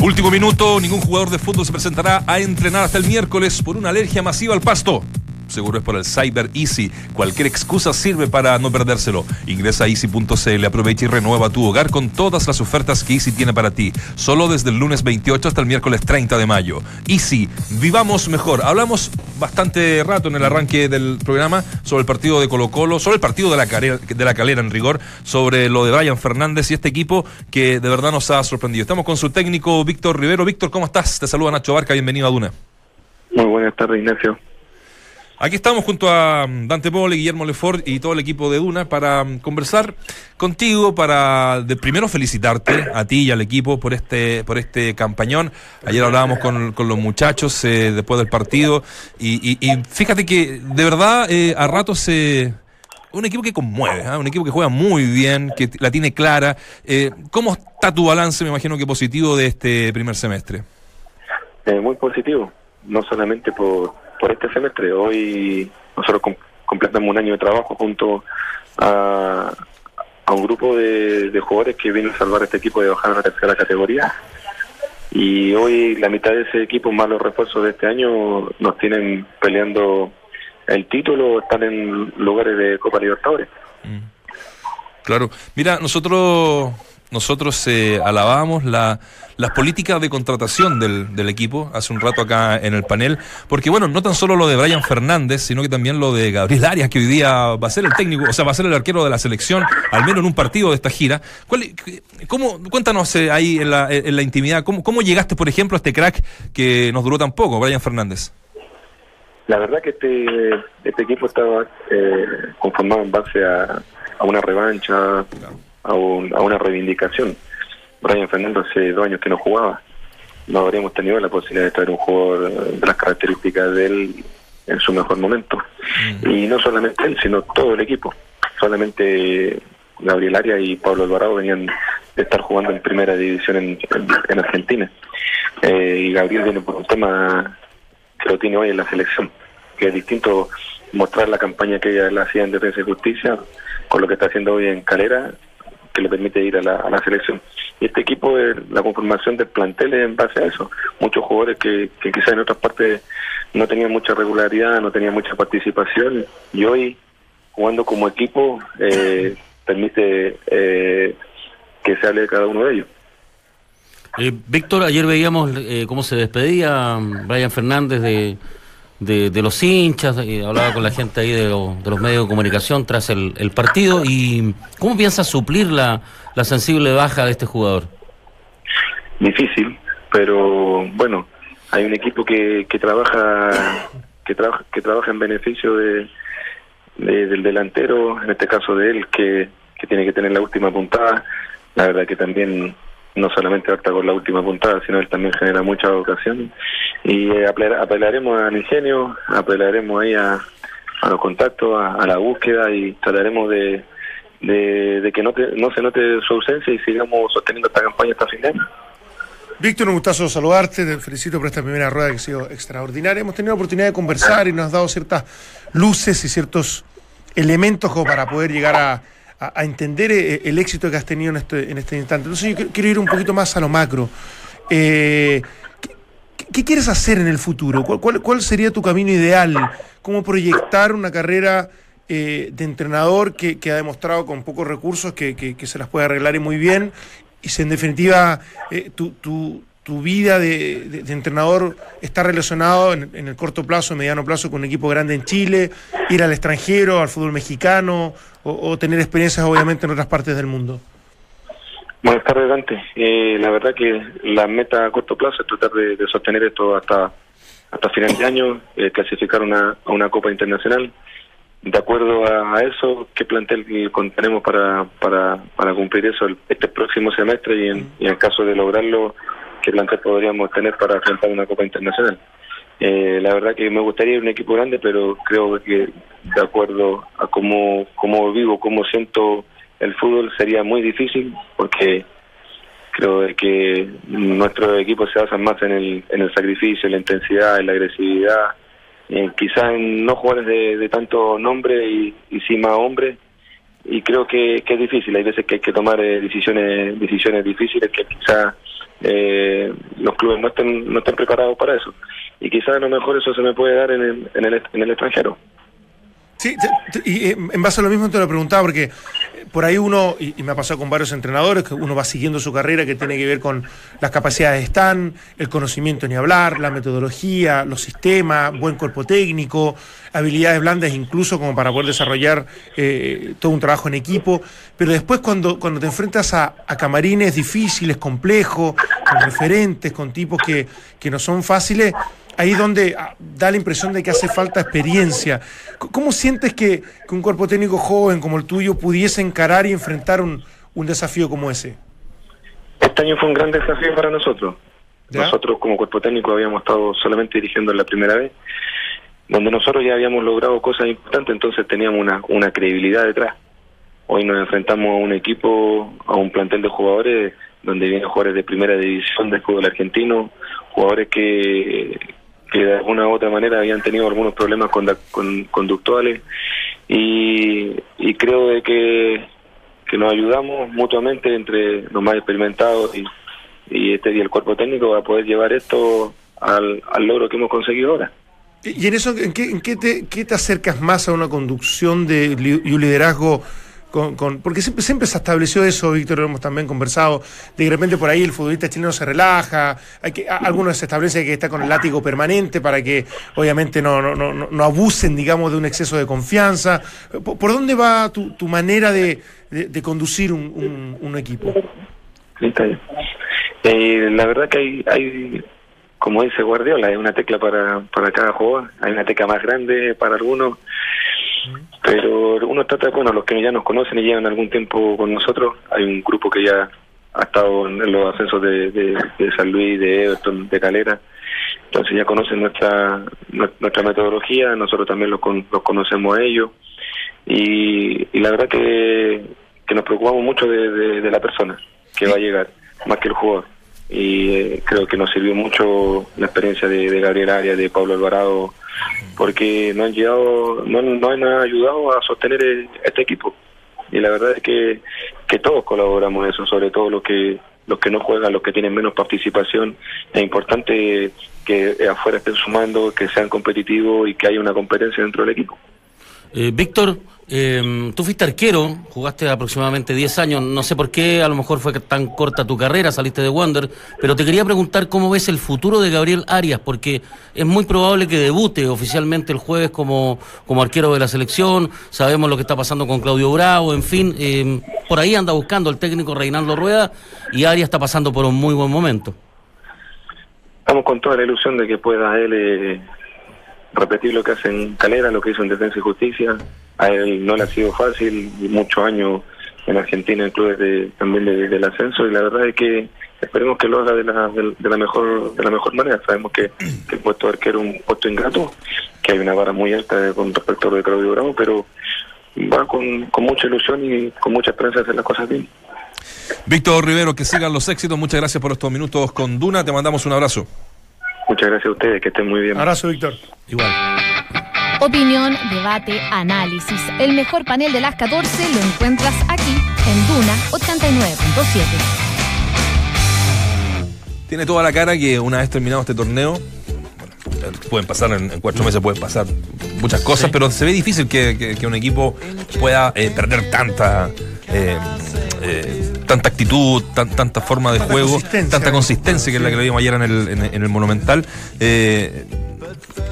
Último minuto, ningún jugador de fútbol se presentará a entrenar hasta el miércoles por una alergia masiva al pasto. Seguro es por el Cyber Easy. Cualquier excusa sirve para no perdérselo. Ingresa a easy.cl, aprovecha y renueva tu hogar con todas las ofertas que Easy tiene para ti. Solo desde el lunes 28 hasta el miércoles 30 de mayo. Easy, vivamos mejor. Hablamos bastante rato en el arranque del programa sobre el partido de Colo Colo, sobre el partido de la, calera, de la calera en rigor, sobre lo de Brian Fernández y este equipo que de verdad nos ha sorprendido. Estamos con su técnico Víctor Rivero. Víctor, ¿cómo estás? Te saluda Nacho Barca, bienvenido a Duna. Muy buenas tardes, Ignacio. Aquí estamos junto a mm, Dante Pole, Guillermo Lefort y todo el equipo de Duna para mm, conversar contigo, para de primero felicitarte a ti y al equipo por este por este campañón. Ayer hablábamos con, con los muchachos eh, después del partido y, y- y fíjate que de verdad eh, a ratos se... un equipo que conmueve, ¿ah? un equipo que juega muy bien, que la tiene clara. Eh, ¿Cómo está tu balance, me imagino que positivo, de este primer semestre? Eh, muy positivo, no solamente por, por este semestre. Hoy nosotros com- completamos un año de trabajo junto a, un grupo de, jugadores que vino a salvar a este equipo de bajar a la tercera categoría. Y hoy la mitad de ese equipo, más los refuerzos de este año, nos tienen peleando el título, están en lugares de Copa Libertadores. Claro. Mira, nosotros nosotros eh, alabamos la, las políticas de contratación del, del equipo hace un rato acá en el panel, porque bueno, no tan solo lo de Brian Fernández, sino que también lo de Gabriel Arias, que hoy día va a ser el técnico, o sea, va a ser el arquero de la selección, al menos en un partido de esta gira. ¿Cuál, cómo, cuéntanos eh, ahí en la, en la intimidad, ¿cómo, ¿cómo llegaste, por ejemplo, a este crack que nos duró tan poco, Brian Fernández? La verdad que este, este equipo estaba eh, conformado en base a, a una revancha, a, un- a una reivindicación. Brian Fernando hace dos años que no jugaba. No habríamos tenido la posibilidad de traer un jugador eh, de las características de él en su mejor momento. Y no solamente él, sino todo el equipo. Solamente Gabriel Arias y Pablo Alvarado venían de estar jugando en primera división en, en- en Argentina. Eh, y Gabriel viene por un tema que lo tiene hoy en la selección, que es distinto mostrar la campaña que ella la hacía en Defensa y Justicia con lo que está haciendo hoy en Calera, que le permite ir a la, a la selección. Y este equipo, eh, la conformación del plantel es en base a eso. Muchos jugadores que, que quizás en otras partes no tenían mucha regularidad, no tenían mucha participación, y hoy, jugando como equipo, eh, (laughs) permite eh, que se hable de cada uno de ellos. Eh, Víctor, ayer veíamos eh, cómo se despedía mm, Brian Fernández de, de, los hinchas, eh, hablaba con la gente ahí de, de los medios de comunicación tras el, partido. ¿Y cómo piensa suplir la, la sensible baja de este jugador? difícil, pero bueno, hay un equipo que, que trabaja que trabaja que trabaja en beneficio de, de- del delantero, en este caso de él, que, que tiene que tener la última puntada. La verdad que también no solamente harta con la última puntada, sino él también genera muchas ocasiones. Y eh, apela- apelaremos al ingenio, apelaremos ahí a, a los contactos, a, la búsqueda y trataremos de, de, de que no, te- no se note su ausencia y sigamos sosteniendo esta campaña hasta fin de año. Víctor, un gustazo saludarte, te felicito por esta primera rueda que ha sido extraordinaria. Hemos tenido la oportunidad de conversar y nos has dado ciertas luces y ciertos elementos como para poder llegar a, a- entender eh, el éxito que has tenido en este, en este instante. Entonces yo quiero- ir un poquito más a lo macro. Eh, ¿qué, quieres hacer en el futuro? ¿Cuál, cuál, sería tu camino ideal? ¿Cómo proyectar una carrera eh, de entrenador que, ha demostrado con pocos recursos que, se las puede arreglar y muy bien? Y si en definitiva tu, tu- tu vida de, de- de entrenador está relacionado en, en el corto plazo, mediano plazo con un equipo grande en Chile, ir al extranjero, al fútbol mexicano o, tener experiencias obviamente en otras partes del mundo. Buenas tardes, Dante. Eh, la verdad que la meta a corto plazo es tratar de, sostener esto hasta hasta final de año, eh, clasificar una, a una Copa Internacional. De acuerdo a, eso, ¿qué plantel que contenemos para, para, para cumplir eso el- este próximo semestre y en, y caso de lograrlo, qué plantel podríamos tener para enfrentar una Copa Internacional? Eh, la verdad que me gustaría un equipo grande, pero creo que de acuerdo a cómo, cómo vivo, cómo siento el fútbol, sería muy difícil porque creo que nuestros equipos se basan más en el, en el sacrificio, en la intensidad, en la agresividad, quizás en no jugadores de, de tanto nombre y, y sí más hombre y creo que, que es difícil. Hay veces que hay que tomar eh, decisiones decisiones difíciles que quizás eh, los clubes no estén no estén preparados para eso y quizás a lo mejor eso se me puede dar en el, en el, en el extranjero. Sí, y eh, en base a lo mismo te lo preguntaba, porque eh, por ahí uno, y, me ha pasado con varios entrenadores, que uno va siguiendo su carrera que tiene que ver con las capacidades de stand, el conocimiento ni hablar, la metodología, los sistemas, buen cuerpo técnico, habilidades blandas incluso como para poder desarrollar eh, todo un trabajo en equipo, pero después cuando, cuando te enfrentas a, a camarines difíciles, complejos, con referentes, con tipos que, que no son fáciles, ahí donde ah, da la impresión de que hace falta experiencia. ¿Cómo sientes que, que un cuerpo técnico joven como el tuyo pudiese encarar y enfrentar un, un desafío como ese? Este año fue un gran desafío para nosotros. ¿Ya? Nosotros como cuerpo técnico habíamos estado solamente dirigiendo la primera vez, donde nosotros ya habíamos logrado cosas importantes, entonces teníamos una, una credibilidad detrás. Hoy nos enfrentamos a un equipo, a un plantel de jugadores donde vienen jugadores de primera división del fútbol argentino, jugadores que, que de alguna u otra manera habían tenido algunos problemas conda- con- conductuales y, y creo de que, que nos ayudamos mutuamente entre los más experimentados y, este y el cuerpo técnico a poder llevar esto al, logro que hemos conseguido ahora. Y en eso, ¿en qué, en qué te, qué te acercas más a una conducción de, y un liderazgo? Con, con- porque siempre, siempre se estableció eso, Víctor, lo hemos también conversado, de repente por ahí el futbolista chileno se relaja, hay que, a- algunos se establece que está con el látigo permanente para que obviamente no, no, no, no- abusen, digamos, de un exceso de confianza. ¿Por, por dónde va tu, tu manera de, de- conducir un, un- equipo? Eh, la verdad que hay, hay, como dice Guardiola, hay una tecla para, para cada jugador, hay una tecla más grande para algunos Pero uno trata, bueno, los que ya nos conocen y llevan algún tiempo con nosotros, hay un grupo que ya ha estado en los ascensos de, San Luis, de Everton, de Calera, entonces ya conocen nuestra nuestra metodología, nosotros también los, los conocemos a ellos y, la verdad que, que nos preocupamos mucho de la persona que va a llegar, más que el jugador. Y eh, creo que nos sirvió mucho la experiencia de, de Gabriel Arias, de Pablo Alvarado, porque nos han, llegado, no, han ayudado a sostener este equipo. Y la verdad es que, que todos colaboramos en eso, sobre todo los que los que no juegan, los que tienen menos participación. Es importante que afuera estén sumando, que sean competitivos y que haya una competencia dentro del equipo. Eh, Víctor, eh, tú fuiste arquero, jugaste aproximadamente 10 años, no sé por qué, a lo mejor fue tan corta tu carrera, saliste de Wander, pero te quería preguntar cómo ves el futuro de Gabriel Arias, porque es muy probable que debute oficialmente el jueves como, como arquero de la selección, sabemos lo que está pasando con Claudio Bravo, en fin, eh, por ahí anda buscando el técnico Reinaldo Rueda y Arias está pasando por un muy buen momento. Estamos con toda la ilusión de que pueda él eh, repetir lo que hace en Calera, lo que hizo en Defensa y Justicia. A él no le ha sido fácil, muchos años en Argentina en clubes de, también de- del ascenso, y la verdad es que esperemos que lo haga de la, de, la mejor de la mejor manera. Sabemos que, que el puesto de arquero es un puesto ingrato, que hay una vara muy alta con respecto a lo de Claudio Bravo, pero va con, con mucha ilusión y con mucha esperanza de hacer las cosas bien. Víctor Rivero, que sigan los éxitos. Muchas gracias por estos minutos con Duna. Te mandamos un abrazo. Muchas gracias a ustedes, que estén muy bien. Abrazo, Víctor. Igual. Opinión, debate, análisis. El mejor panel de las 14 lo encuentras aquí en Duna 89.7. Tiene toda la cara que una vez terminado este torneo, bueno, pueden pasar en, en cuatro meses, pueden pasar muchas cosas, pero se ve difícil que, que- que un equipo pueda eh, perder tanta eh, eh, tanta actitud, tan- tanta forma de Tanta juego, consistencia. tanta consistencia que es la que le vimos ayer en el, en, en el Monumental. Eh,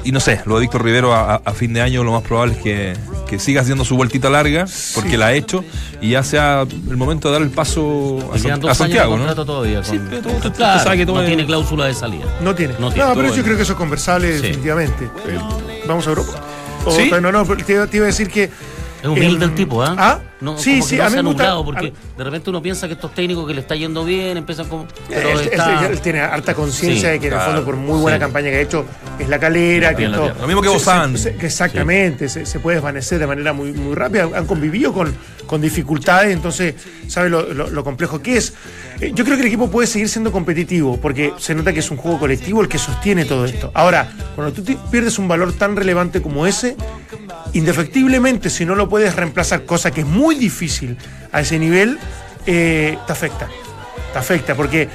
y no sé, lo de Víctor Rivero a, a- fin de año lo más probable es que, que siga haciendo su vueltita larga, porque Sí. la ha hecho, y ya sea el momento de dar el paso a, San- a Santiago, años de ¿no? todavía. Sí, pero tú- tú- tú Claro, sabes que todo no es- tiene cláusula de salida. No tiene. No No, tiene, todo pero yo bueno. creo que eso es conversable Sí. definitivamente. Eh, Vamos a Europa. O- ¿Sí? No, no, te, te iba a decir que. Es humilde em, el tipo, ¿ah? ¿Ah? No, sí, sí, no a se mí ha me gusta. nublado, porque de repente uno piensa que estos técnicos que le está yendo bien empiezan como. Pero él, él- está. él tiene harta conciencia Sí, de que en el claro, fondo por muy buena sí. campaña que ha hecho es la calera, que esto-. Lo mismo que se- Bozán. se- se- exactamente, se, se puede desvanecer de manera muy, muy rápida. Han convivido con, con dificultades, entonces sabe lo, complejo que es. Eh, Yo creo que el equipo puede seguir siendo competitivo, porque se nota que es un juego colectivo el que sostiene todo esto. Ahora, cuando tú pierdes un valor tan relevante como ese, indefectiblemente, si no lo puedes reemplazar, cosa que es muy difícil a ese nivel, eh, te afecta. Te afecta porque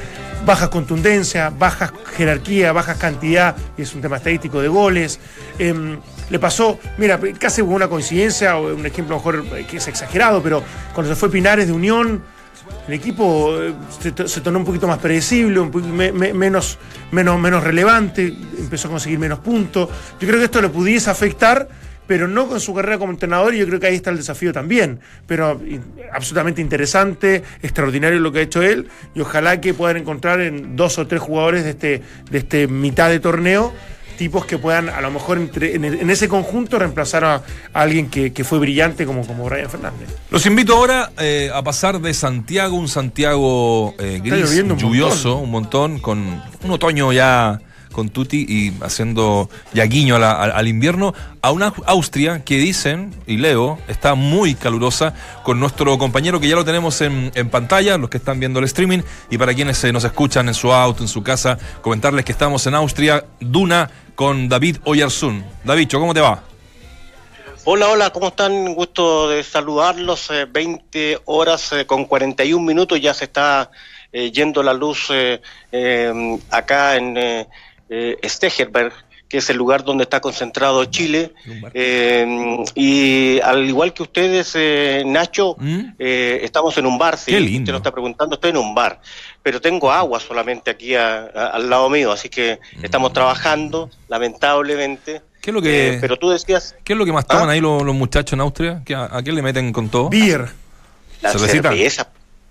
bajas contundencia, bajas jerarquía, bajas cantidad, y es un tema estadístico de goles. Em, le pasó, mira, casi hubo una coincidencia, o un ejemplo mejor eh, que es exagerado, pero cuando se fue Pinares de Unión, el equipo eh, se, to- se tornó un poquito más predecible, un poquito me- me- menos, menos, menos relevante, empezó a conseguir menos puntos. Yo creo que esto le pudiese afectar, pero no con su carrera como entrenador, y yo creo que ahí está el desafío también. Pero absolutamente interesante, extraordinario lo que ha hecho él, y ojalá que puedan encontrar en dos o tres jugadores de este, de este mitad de torneo tipos que puedan a lo mejor entre- en, ese conjunto reemplazar a, a alguien que, que fue brillante como, como Brian Fernández. Los invito ahora eh, a pasar de Santiago, un Santiago eh, gris, un lluvioso, un montón, con un otoño ya con Tuti y haciendo ya guiño al, invierno, a una Austria que dicen, y leo, está muy calurosa, con nuestro compañero que ya lo tenemos en, pantalla, los que están viendo el streaming, y para quienes eh, nos escuchan en su auto, en su casa, comentarles que estamos en Austria, Duna, con David Oyarzún. Davicho, ¿cómo te va? Hola, hola, ¿cómo están? Gusto de saludarlos. Eh, 20 horas eh, con 41 minutos ya se está eh, yendo la luz eh, acá en eh, Stegerberg, que es el lugar donde está concentrado Chile. Eh, y al igual que ustedes, eh, Nacho, eh, estamos en un bar. Si ¿Mm? Qué lindo. usted lo está preguntando, estoy en un bar. Pero tengo agua solamente aquí a- a- al lado mío, así que estamos trabajando, lamentablemente. Mm. ¿Qué es lo que- Eh, pero tú decías ¿Qué es lo que más toman ahí los, los muchachos en Austria? ¿Qué- ¿A, a qué le meten con todo? Beer. La cerveza,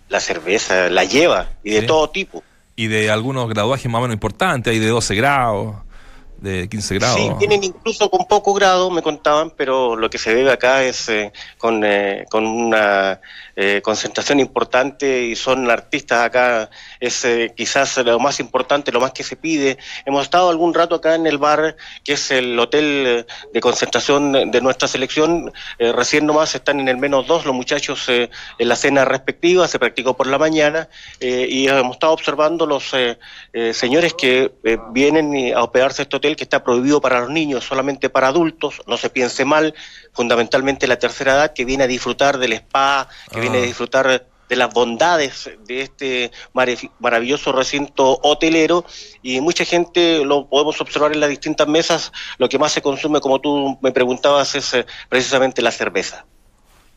la cerveza, la lleva y de Sí. todo tipo. Y de algunos graduajes más o menos importantes, hay de 12 grados. De 15 grados. Sí, tienen incluso con poco grado, me contaban, pero lo que se debe acá es eh, con, eh, con una eh, concentración importante y son artistas acá, es eh, quizás lo más importante, lo más que se pide. Hemos estado algún rato acá en el bar, que es el hotel eh, de concentración de nuestra selección. Eh, recién nomás están en el menos dos los muchachos en la cena respectiva, se practicó por la mañana y hemos estado observando los señores que vienen a hospedarse este hotel que está prohibido para los niños, solamente para adultos, no se piense mal, fundamentalmente la tercera edad que viene a disfrutar del spa, que viene a Ah. disfrutar de las bondades de este marav- maravilloso recinto hotelero y mucha gente lo podemos observar en las distintas mesas, lo que más se consume, como tú me preguntabas, es eh, precisamente la cerveza.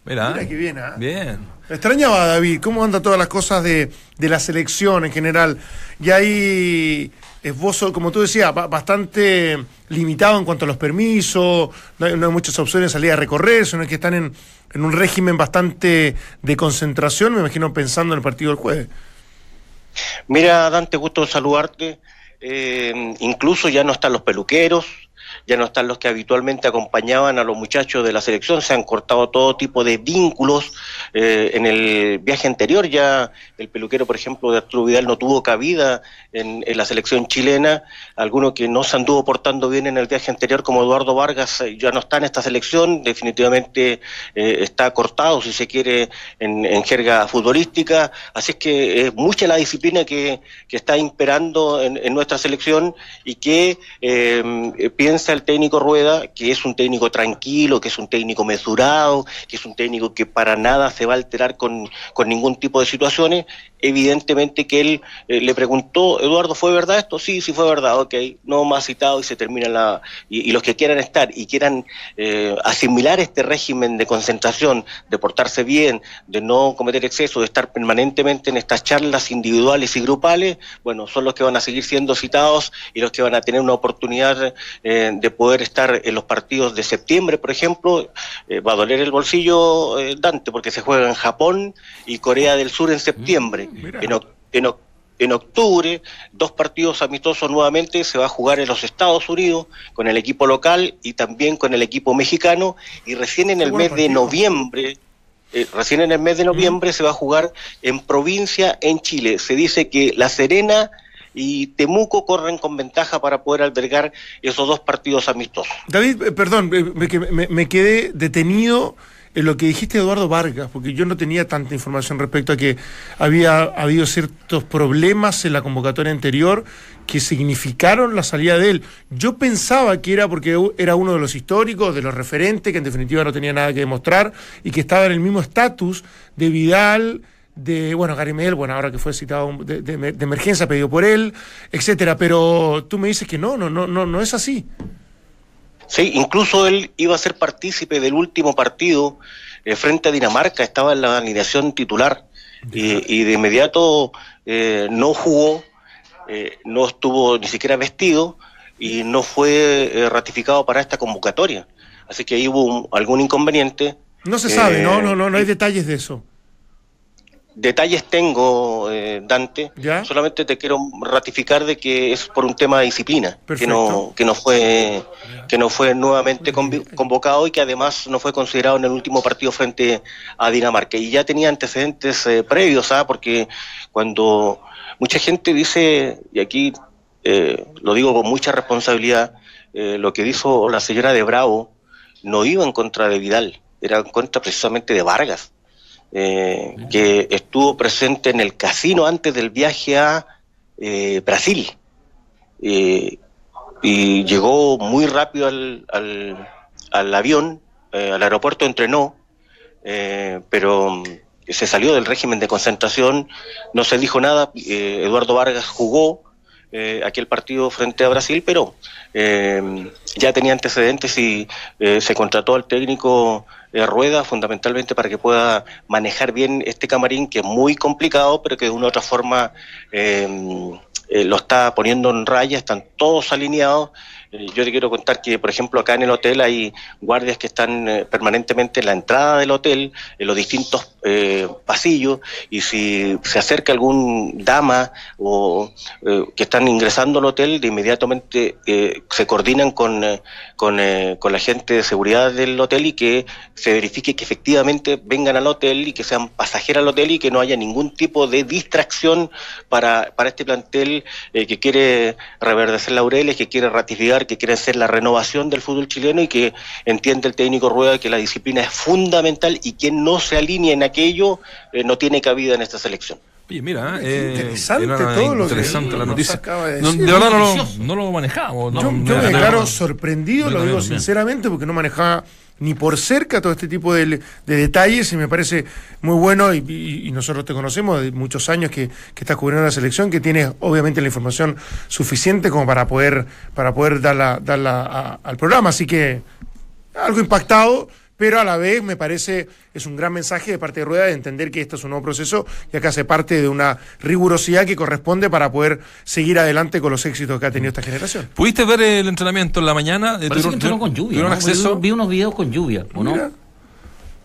Mira, Mira qué bien, ¿ah? bien. Extrañaba, David, cómo andan todas las cosas de, de la selección en general. Y hay esbozo, como tú decías, ba- bastante limitado en cuanto a los permisos, no hay, no hay muchas opciones de salir a recorrer, sino que están en, en un régimen bastante de concentración, me imagino pensando en el partido del jueves. Mira, Dante, gusto saludarte. Eh, incluso ya no están los peluqueros, ya no están los que habitualmente acompañaban a los muchachos de la selección, se han cortado todo tipo de vínculos. Eh, en el viaje anterior ya el peluquero, por ejemplo, de Arturo Vidal no tuvo cabida en, la selección chilena. Alguno que no se anduvo portando bien en el viaje anterior, como Eduardo Vargas, eh, ya no está en esta selección, definitivamente eh, está cortado, si se quiere, en, jerga futbolística. Así es que es mucha la disciplina que, que está imperando en, en nuestra selección y que piensa el técnico Rueda que es un técnico tranquilo, que es un técnico mesurado, que es un técnico que para nada se va a alterar con, con ningún tipo de situaciones. Evidentemente que él eh, le preguntó, Eduardo, ¿fue verdad esto? Sí, sí fue verdad, ok, no más citado y se termina la... Y, y los que quieran estar y quieran eh, asimilar este régimen de concentración, de portarse bien, de no cometer exceso, de estar permanentemente en estas charlas individuales y grupales, bueno, son los que van a seguir siendo citados y los que van a tener una oportunidad eh, de poder estar en los partidos de septiembre, por ejemplo. Eh, va a doler el bolsillo, eh, Dante, porque se juega en Japón y Corea del Sur en septiembre. En, oc- en oc- en octubre, dos partidos amistosos nuevamente se va a jugar en los Estados Unidos con el equipo local y también con el equipo mexicano y recién en el mes de noviembre eh, recién en el mes de noviembre se va a jugar en provincia en Chile. Se dice que La Serena y Temuco corren con ventaja para poder albergar esos dos partidos amistosos. David, eh, perdón, eh, me, me- quedé detenido en lo que dijiste Eduardo Vargas, porque yo no tenía tanta información respecto a que había habido ciertos problemas en la convocatoria anterior que significaron la salida de él. Yo pensaba que era porque era uno de los históricos, de los referentes, que en definitiva no tenía nada que demostrar y que estaba en el mismo estatus de Vidal, de, bueno, Gary Medel, bueno, ahora que fue citado de, de- de emergencia, pedido por él, etcétera, pero tú me dices que no, no, no, no, no es así. Sí, incluso él iba a ser partícipe del último partido eh, frente a Dinamarca, estaba en la alineación titular y, y de inmediato eh, no jugó, eh, no estuvo ni siquiera vestido y no fue ratificado para esta convocatoria. Así que ahí hubo un- algún inconveniente. No se sabe, no, no, no, no hay detalles de eso. Detalles tengo, eh, Dante. ¿Ya? Solamente te quiero ratificar de que es por un tema de disciplina, que no, que no fue, que no fue nuevamente convocado y que además no fue considerado en el último partido frente a Dinamarca. Y ya tenía antecedentes eh, previos, ¿ah? porque cuando mucha gente dice, y aquí eh, lo digo con mucha responsabilidad, eh, lo que dijo la señora de Bravo no iba en contra de Vidal, era en contra precisamente de Vargas eh, que estuvo presente en el casino antes del viaje a eh, Brasil. Eh, y llegó muy rápido al, al, al avión, eh, al aeropuerto entrenó, pero mm, se salió del régimen de concentración, no se dijo nada, Eduardo Vargas jugó eh, aquel partido frente a Brasil, pero eh, ya tenía antecedentes y eh, se contrató al técnico eh, Rueda fundamentalmente para que pueda manejar bien este camarín que es muy complicado, pero que de una u otra forma lo está poniendo en raya, están todos alineados yo te quiero contar que, por ejemplo, acá en el hotel hay guardias que están eh, permanentemente en la entrada del hotel, en los distintos eh, pasillos, y si se acerca algún dama o eh, que están ingresando al hotel, de inmediatamente eh, se coordinan con, eh, con, eh, la gente de seguridad del hotel y que se verifique que efectivamente vengan al hotel y que sean pasajeros al hotel y que no haya ningún tipo de distracción para, para este plantel eh, que quiere reverdecer laureles, que quiere ratificar, que quiere hacer la renovación del fútbol chileno y que entiende el técnico Rueda que la disciplina es fundamental y quien no se alinee en aquello eh, no tiene cabida en esta selección. Oye, mira, eh, interesante era todo lo que la nos noticia. acaba de No, decir. de verdad no no lo manejamos. no- Yo, no- yo me no- declaro no- sorprendido, Yo lo digo también. sinceramente, porque no manejaba ni por cerca todo este tipo de, de detalles y me parece muy bueno y, nosotros te conocemos de muchos años que, que estás cubriendo la selección, que tienes obviamente la información suficiente como para poder, para poder darla, darla a- al programa. Así que algo impactado, pero a la vez me parece es un gran mensaje de parte de Rueda de entender que esto es un nuevo proceso y acá se parte de una rigurosidad que corresponde para poder seguir adelante con los éxitos que ha tenido esta generación. ¿Pudiste ver el entrenamiento en la mañana? Eh, Parece que ¿tuvieron- entrenó con lluvia. ¿Tuvieron ¿no? acceso? Vi, vi unos videos con lluvia, ¿o no? Mira.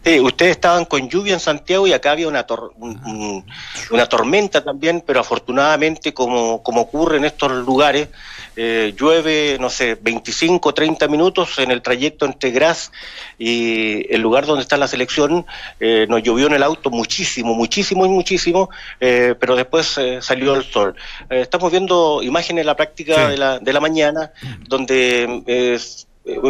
Sí, ustedes estaban con lluvia en Santiago y acá había una, tor- un- un- una tormenta también, pero afortunadamente, como, como ocurre en estos lugares, eh, llueve, no sé, 25, 30 minutos en el trayecto entre Graz y el lugar donde está la selección. eh, nos llovió en el auto muchísimo, muchísimo y muchísimo, eh, pero después eh, salió el sol. Estamos viendo imágenes de la práctica Sí. de, la, de la mañana, donde...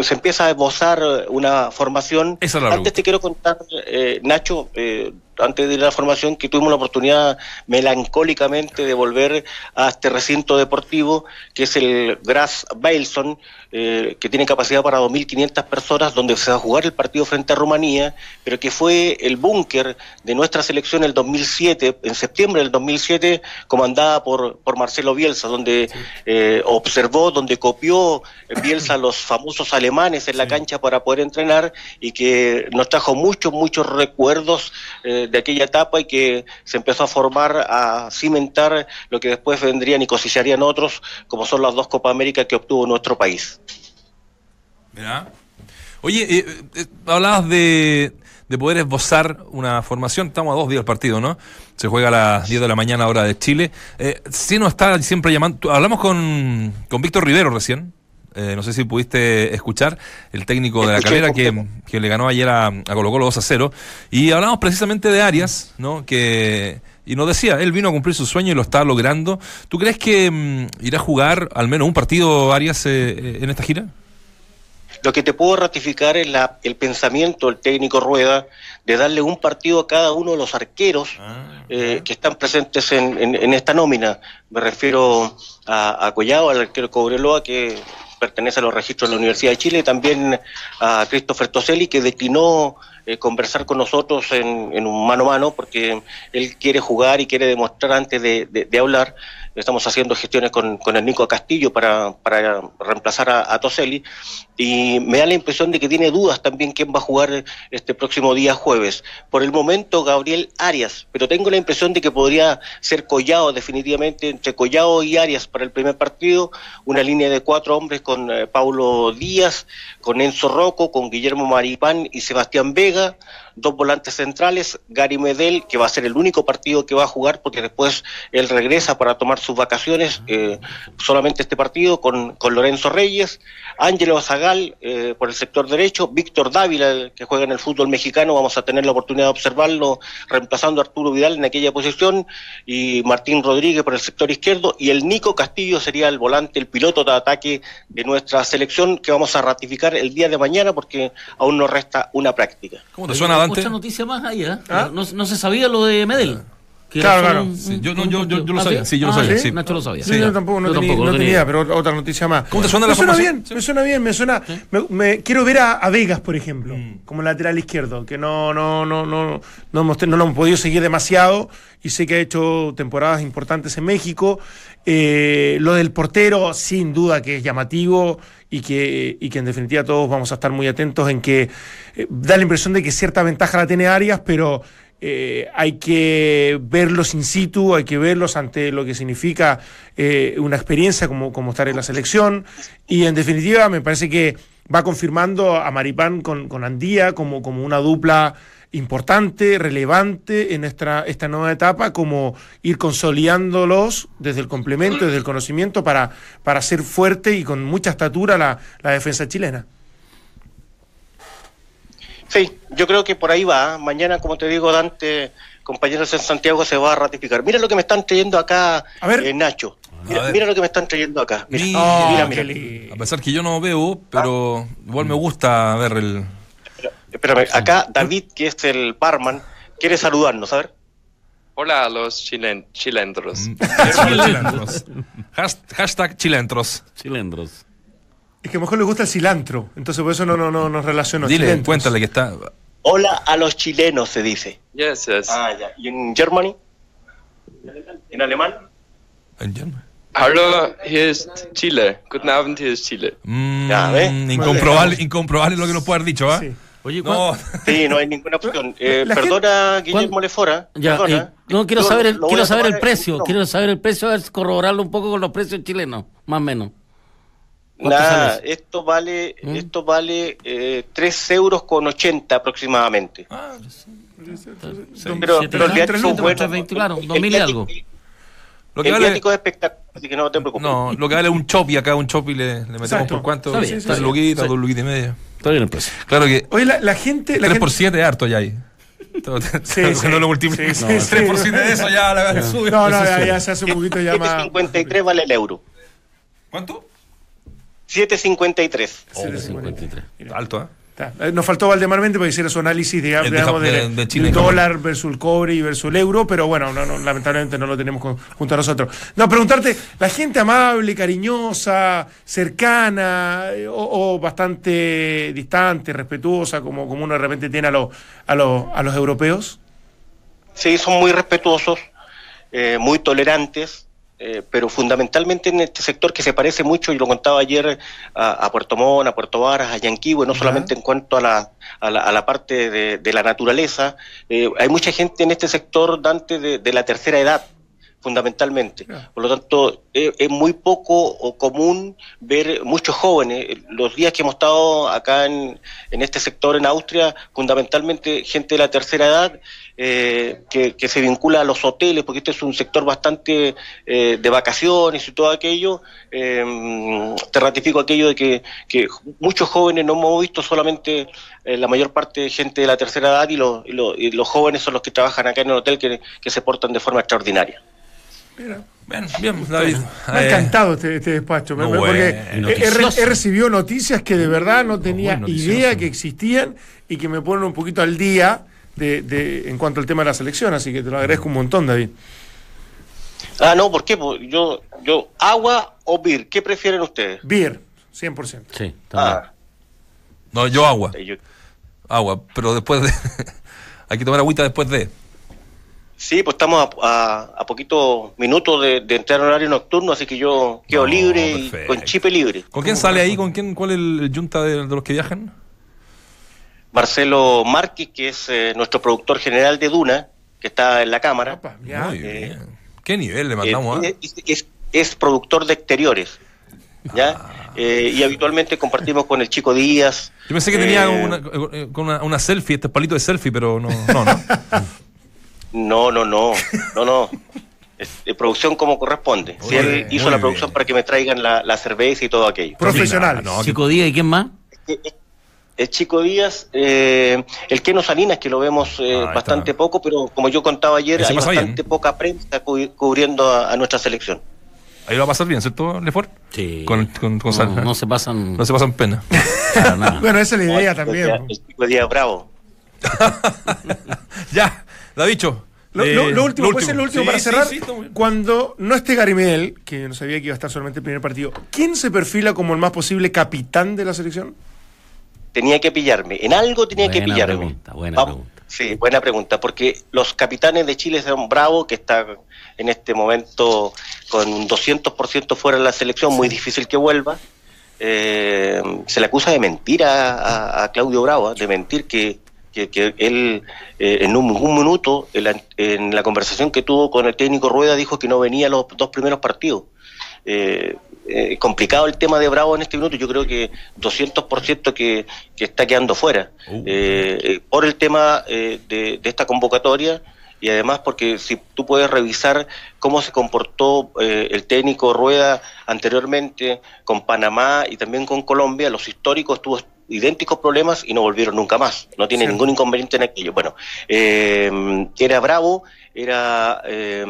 se empieza a esbozar una formación. Esa es la Antes te quiero contar, eh, Nacho, eh, antes de la formación, que tuvimos la oportunidad melancólicamente de volver a este recinto deportivo, que es el Gras Bailson, eh, que tiene capacidad para 2.500 personas, donde se va a jugar el partido frente a Rumanía, pero que fue el búnker de nuestra selección el 2007, en septiembre del 2007, comandada por, por Marcelo Bielsa, donde eh, observó, donde copió Bielsa a (clears throat) los famosos alemanes en la cancha para poder entrenar y que nos trajo muchos, muchos recuerdos eh, de aquella etapa y que se empezó a formar, a cimentar lo que después vendrían y cosillarían otros, como son las dos Copa América que obtuvo nuestro país. Oye, eh, eh, hablabas de, de poder esbozar una formación. Estamos a dos días del partido, ¿no? Se juega a las 10 de la mañana, hora de Chile. Eh, sí nos está siempre llamando. Hablamos con, con Víctor Rivero recién. Eh, no sé si pudiste escuchar, el técnico de la calera que, que le ganó ayer a, a Colo Colo 2 a 0. Y hablamos precisamente de Arias, ¿no? Que, y nos decía, él vino a cumplir su sueño y lo está logrando. ¿Tú crees que mm, irá a jugar al menos un partido Arias eh, eh, en esta gira? Lo que te puedo ratificar es la, el pensamiento del técnico Rueda de darle un partido a cada uno de los arqueros eh, que están presentes en, en- en esta nómina. Me refiero a, a Collado, al arquero Cobreloa, que pertenece a los registros de la Universidad de Chile, y también a Christopher Toselli, que declinó eh, conversar con nosotros en, un mano a mano, porque él quiere jugar y quiere demostrar antes de, de- de hablar. Estamos haciendo gestiones con, con el Nico Castillo para, para reemplazar a, a Toselli y me da la impresión de que tiene dudas también quién va a jugar este próximo día jueves. Por el momento Gabriel Arias, pero tengo la impresión de que podría ser Collado definitivamente entre Collado y Arias para el primer partido, una línea de cuatro hombres con eh, Paulo Díaz, con Enzo Rocco, con Guillermo Maripán y Sebastián Vega, 那个 dos volantes centrales, Gary Medel, que va a ser el único partido que va a jugar porque después él regresa para tomar sus vacaciones, eh, solamente este partido con, con Lorenzo Reyes, Ángelo Zagal eh, por el sector derecho, Víctor Dávila, que juega en el fútbol mexicano, vamos a tener la oportunidad de observarlo reemplazando a Arturo Vidal en aquella posición, y Martín Rodríguez por el sector izquierdo, y el Nico Castillo sería el volante, el piloto de ataque de nuestra selección que vamos a ratificar el día de mañana porque aún nos resta una práctica. ¿Cómo te suena, Dante? Mucha noticia más ahí, ¿eh? ¿Ah? No, no se sabía lo de Medel. Que Claro, claro. solo un- Sí, un- yo, no, yo, yo, yo lo ¿Ah, sabía. Sí, yo lo Ah, sabía. ¿sí? Sí. Nacho lo sabía. Sí, yo tampoco no, Yo tenía, tampoco, no no tenía pero otra, noticia más. ¿Cómo te suena me la suena bien, me suena bien, me suena. Me, me- quiero ver a, a Vegas, por ejemplo, como lateral izquierdo, que no, no, no, no, no, hemos, no lo hemos podido seguir demasiado y sé que ha hecho temporadas importantes en México. Eh, lo del portero, sin duda que es llamativo y que, y que en definitiva todos vamos a estar muy atentos en que eh, da la impresión de que cierta ventaja la tiene Arias, pero eh, hay que verlos in situ, hay que verlos ante lo que significa eh, una experiencia como, como estar en la selección. Y en definitiva, me parece que va confirmando a Maripán con, con Andía como, como una dupla importante, relevante en esta, esta nueva etapa, como ir consolidándolos desde el complemento, desde el conocimiento, para, para ser fuerte y con mucha estatura la, la defensa chilena. Sí, yo creo que por ahí va. Mañana, como te digo, Dante, compañeros en Santiago, se va a ratificar. Mira lo que me están trayendo acá, eh, Nacho. Mira, mira lo que me están trayendo acá. Mira, Mira, mira, mira. mira. A pesar que yo no veo, pero igual me gusta ver el. Espérame, acá David, que es el barman, quiere saludarnos, a ver. Hola a los chilen chilendros. (laughs) Chilendros. Has- Hashtag chilentros. Chilendros. Es que a lo mejor le gusta el cilantro, entonces por eso no, no, no nos relaciono. Dile, cuéntale que está. Hola a los chilenos, se dice. Yes, yes. Ah, ya. ¿Y en Germany? ¿En alemán? Hallo, hier ist Chile. Guten Abend, hier ist Chile. Mm, Ya, ¿ves? incomprobable, incomprobable lo que nos puede haber dicho, ¿ah? Oye, no. (laughs) Sí, no hay ninguna opción. Eh, perdona, Guillermo Lefora. Ya, perdona. eh, no, quiero Yo saber el, quiero saber el precio, no. quiero saber el precio, a ver, corroborarlo un poco con los precios chilenos, más o menos. ¿Cuánto Nada, esto vale, ¿Mm? esto vale eh, 3 euros con 80 aproximadamente. Ah, pero, Siete- pero el tres viático es bueno. tres veinte, claro, El dos mil y viático- algo. Lo que el vale- viático es espectacular, así que no te preocupes. No, lo que vale un chop y acá un chop y le, le metemos Exacto. por cuánto. Está bien, está bien. luquitas, Sí. dos luquitas y media. Está bien el precio. Claro que Oye, la, la gente. La 3 por gente 7 es harto ya ahí. Sí, (laughs) sí. lo multiplica- Sí, sí, No, sí. 3 por 7 de eso ya la sube. No, no, ya, ya se hace un poquito ya más. 7.53 vale el euro. ¿Cuánto? 7.53. Oh, Alto, ¿eh? Está. Eh, Nos faltó Valdemar Mente para que hiciera su análisis digamos, de digamos, Jap- de- de- de Chile del Japón. dólar versus el cobre y versus el euro, pero bueno, no, no, lamentablemente no lo tenemos con- junto a nosotros. No, preguntarte, la gente amable, cariñosa, cercana eh, o, o bastante distante, respetuosa, como, como uno de repente tiene a, los a, los a los europeos. Sí, son muy respetuosos, eh, muy tolerantes, eh, pero fundamentalmente en este sector que se parece mucho, y lo contaba ayer, a, a Puerto Montt, a Puerto Varas, a Yanquihue, no solamente en cuanto a la, a la, a la parte de, de la naturaleza, eh, hay mucha gente en este sector, Dante, de, de la tercera edad fundamentalmente. Por lo tanto, es muy poco o común ver muchos jóvenes. Los días que hemos estado acá en, en este sector en Austria, fundamentalmente gente de la tercera edad eh, que, que se vincula a los hoteles, porque este es un sector bastante eh, de vacaciones y todo aquello. Eh, te ratifico aquello de que, que muchos jóvenes no hemos visto solamente eh, la mayor parte de gente de la tercera edad y, los- y y los jóvenes son los que trabajan acá en el hotel que, que se portan de forma extraordinaria. Bien, bien, David. Me ha Eh, encantado este, este despacho, me- no, porque he, he recibido noticias que de verdad no tenía idea que existían y que me ponen un poquito al día de, de- en cuanto al tema de la selección, así que te lo agradezco un montón, David. Ah, no, ¿por qué? Pues yo, yo, agua o beer, ¿qué prefieren ustedes? Beer, 100%. Sí, Ah, No, yo agua. yo- Agua, pero después de. (laughs) Hay que tomar agüita después de. Sí, pues estamos a, a, a poquitos minutos de, de entrar en horario nocturno, así que yo quedo libre y con chip libre. ¿Con quién sale ahí? ¿Con quién? ¿Cuál es el, el yunta de, de los que viajan? Marcelo Márquez, que es eh, nuestro productor general de Duna, que está en la cámara. Muy bien. ¿Qué nivel le mandamos? Eh, ah? es, es- es productor de exteriores. ¿Ya? Eh, y habitualmente compartimos con el Chico Díaz. Yo pensé que tenía eh, una, eh, con una, una selfie, este palito de selfie, pero no, no, no. (laughs) No, no, no, no, no. Es de producción como corresponde. Si él bien, hizo la producción para que me traigan la, la cerveza y todo aquello. Profesional. Chico Díaz, ¿y quién más? El Chico Díaz, eh, el Keno Salinas, que lo vemos eh, bastante poco, pero como yo contaba ayer, Ese hay bastante poca prensa cu- cubriendo a, a nuestra selección. Ahí lo va a pasar bien, ¿cierto, Lefort? Sí. Con, con, con No, no se pasan. No se pasan pena. Para nada. (laughs) Bueno, esa es la idea El también. Chico Díaz, bravo. (laughs) ya, Davicho. Lo, eh, lo- lo último, puede ser lo último Sí, para cerrar. sí. Cuando no esté Garimel, que no sabía que iba a estar solamente el primer partido, ¿quién se perfila como el más posible capitán de la selección? Tenía que pillarme. En algo tenía que Buena pillarme. pregunta, buena Vamos. pregunta. Sí, buena pregunta, porque los capitanes de Chile son Bravo, que está en este momento con un 200% fuera de la selección, muy difícil que vuelva. Eh, se le acusa de mentir a, a- a Claudio Bravo, ¿eh? de mentir que que, que él eh, en un, un minuto, en la, en la conversación que tuvo con el técnico Rueda, dijo que no venía los dos primeros partidos. Eh, eh, complicado el tema de Bravo en este minuto, yo creo que 200% que, que está quedando fuera. Uh. Por el tema de, de esta convocatoria y además porque si tú puedes revisar cómo se comportó eh, el técnico Rueda anteriormente con Panamá y también con Colombia, los históricos tuvo idénticos problemas y no volvieron nunca más. No tiene Sí. ningún inconveniente en aquello. Bueno, eh, era Bravo, era eh.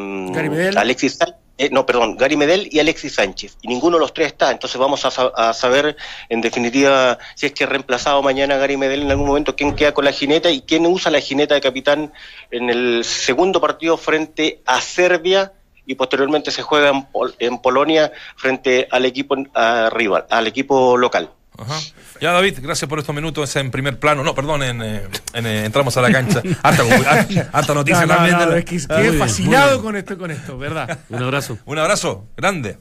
Alexis eh, no, perdón, Gary Medel y Alexis Sánchez. Y ninguno de los tres está. Entonces vamos a, sa- a saber, en definitiva, si es que reemplazado mañana Gary Medel en algún momento, quién queda con la jineta y quién usa la jineta de capitán en el segundo partido frente a Serbia y posteriormente se juega en, Pol- en Polonia frente al equipo a rival, al equipo local. Ajá. Ya, David, gracias por estos minutos en primer plano. No, perdón, en, eh, en, eh, entramos a la cancha. (laughs) Harta, harta- noticia No, no, también. no, de la- es que quedé bien, fascinado con esto, con esto, ¿verdad? (laughs) Un abrazo. Un abrazo grande.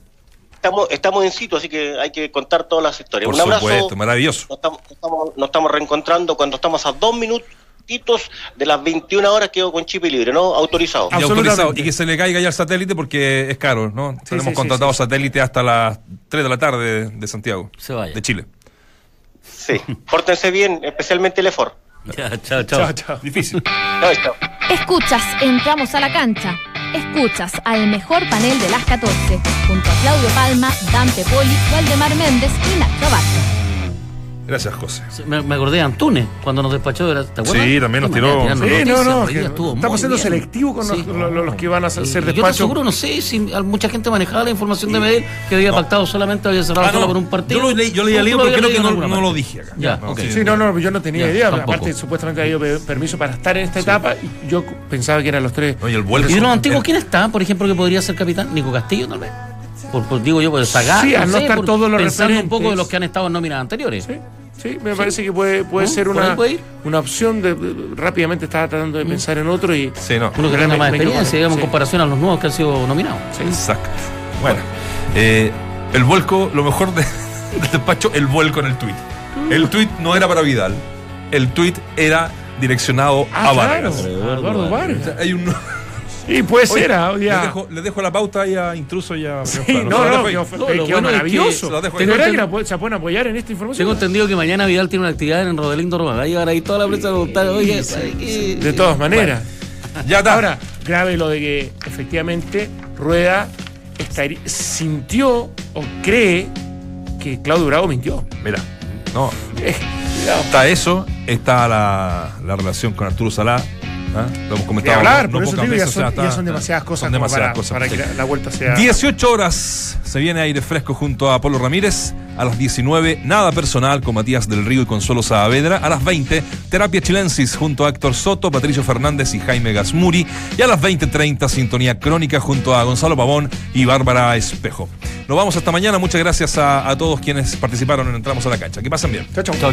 Estamos, estamos en sitio, así que hay que contar todas las historias. Por Un abrazo. supuesto, maravilloso. Nos estamos, estamos- nos estamos reencontrando cuando estamos a dos minutitos de las 21 horas quedo con chip y libre, ¿no? Autorizado. Y autorizado. Y que se le caiga ya el satélite porque es caro, ¿no? Tenemos sí, contratado sí, satélite hasta las 3 de la tarde de Santiago. Se vaya. De Chile. Sí. Pórtense bien, especialmente el EFOR. Ya, chao, chao. Difícil. Chao, chao. Escuchas, entramos a la cancha. Escuchas al mejor panel de las 14, junto a Claudio Palma, Dante Poli, Waldemar Méndez y Nacho Abad. Gracias, José. Me, me acordé de Antunes cuando nos despachó. de la- ¿Te acuerdas? Sí, también nos tiró. Sí, no, noticias, no, que muy estamos siendo bien. selectivos con los, Sí. los- los que van a hacer Y Yo te aseguro, no sé si mucha gente manejaba la información de Medellín que había pactado solamente, había cerrado Ah, solo no. por un partido. Yo lo leí- yo leí Tú libro, habías creo que no- no lo dije acá. Ya, No, ok. sí. Sí, no, no, yo no tenía Ya, idea. tampoco. Aparte, supuestamente había pedido permiso para estar en esta etapa. Y yo pensaba que eran los tres. Oye, el vuelo. ¿Y de los antiguos quién está? Por ejemplo, que podría ser capitán. Nico Castillo, tal vez. Por, por- digo yo, por Zagar. Sí, al no estar por- todos los Pensando un poco de los que han estado en nóminas anteriores. Sí, sí, me parece que puede, puede ¿No? ser ¿Por ahí una, puede una opción. De, de- rápidamente estaba tratando de pensar en otro y. Sí, no. Uno que tenga más experiencia, digamos, en comparación a los nuevos que han sido nominados. Exacto. Bueno, eh, el vuelco, lo mejor de- (laughs) del despacho, el vuelco en el tuit. El tuit no era para Vidal. El tuit era direccionado Ah, a claro, Vargas. Eduardo Vargas. Hay un. (laughs) Y puede Oye, ser, ah, hoy día- le, dejo, le dejo la pauta ahí a Intruso y a. Sí, no, no, No, bueno es que- maravilloso. se la dejo ¿De ahí. verdad Tengo que se pueden apoyar en esta información? Tengo entendido que mañana Vidal tiene una actividad en Rodelindo Roma. Va a llegar ahí toda la prensa voluntaria. Oye, ¿sabe qué? De todas maneras. Ya está. Ahora, grave lo de que efectivamente Rueda estaría- sintió o cree que Claudio Bravo mintió. Mira, no. (laughs) Eh, Está eso, está la, la relación con Arturo Salá. ¿Ah? Lo hemos comentado. hablar, no eso pocas digo, ya veces, o sea, son, ya está- son demasiadas cosas, son demasiadas para, cosas. para que la, la vuelta sea. 18 horas se viene aire fresco junto a Polo Ramírez. A las 19, nada personal con Matías del Río y Consuelo Saavedra. A las 20, terapia chilensis junto a Héctor Soto, Patricio Fernández y Jaime Gasmuri. Y a las 20.30, sintonía crónica junto a Gonzalo Pavón y Bárbara Espejo. Nos vamos hasta mañana. Muchas gracias a, a todos quienes participaron en Entramos a la Cancha. Que pasen bien. Chao, chao.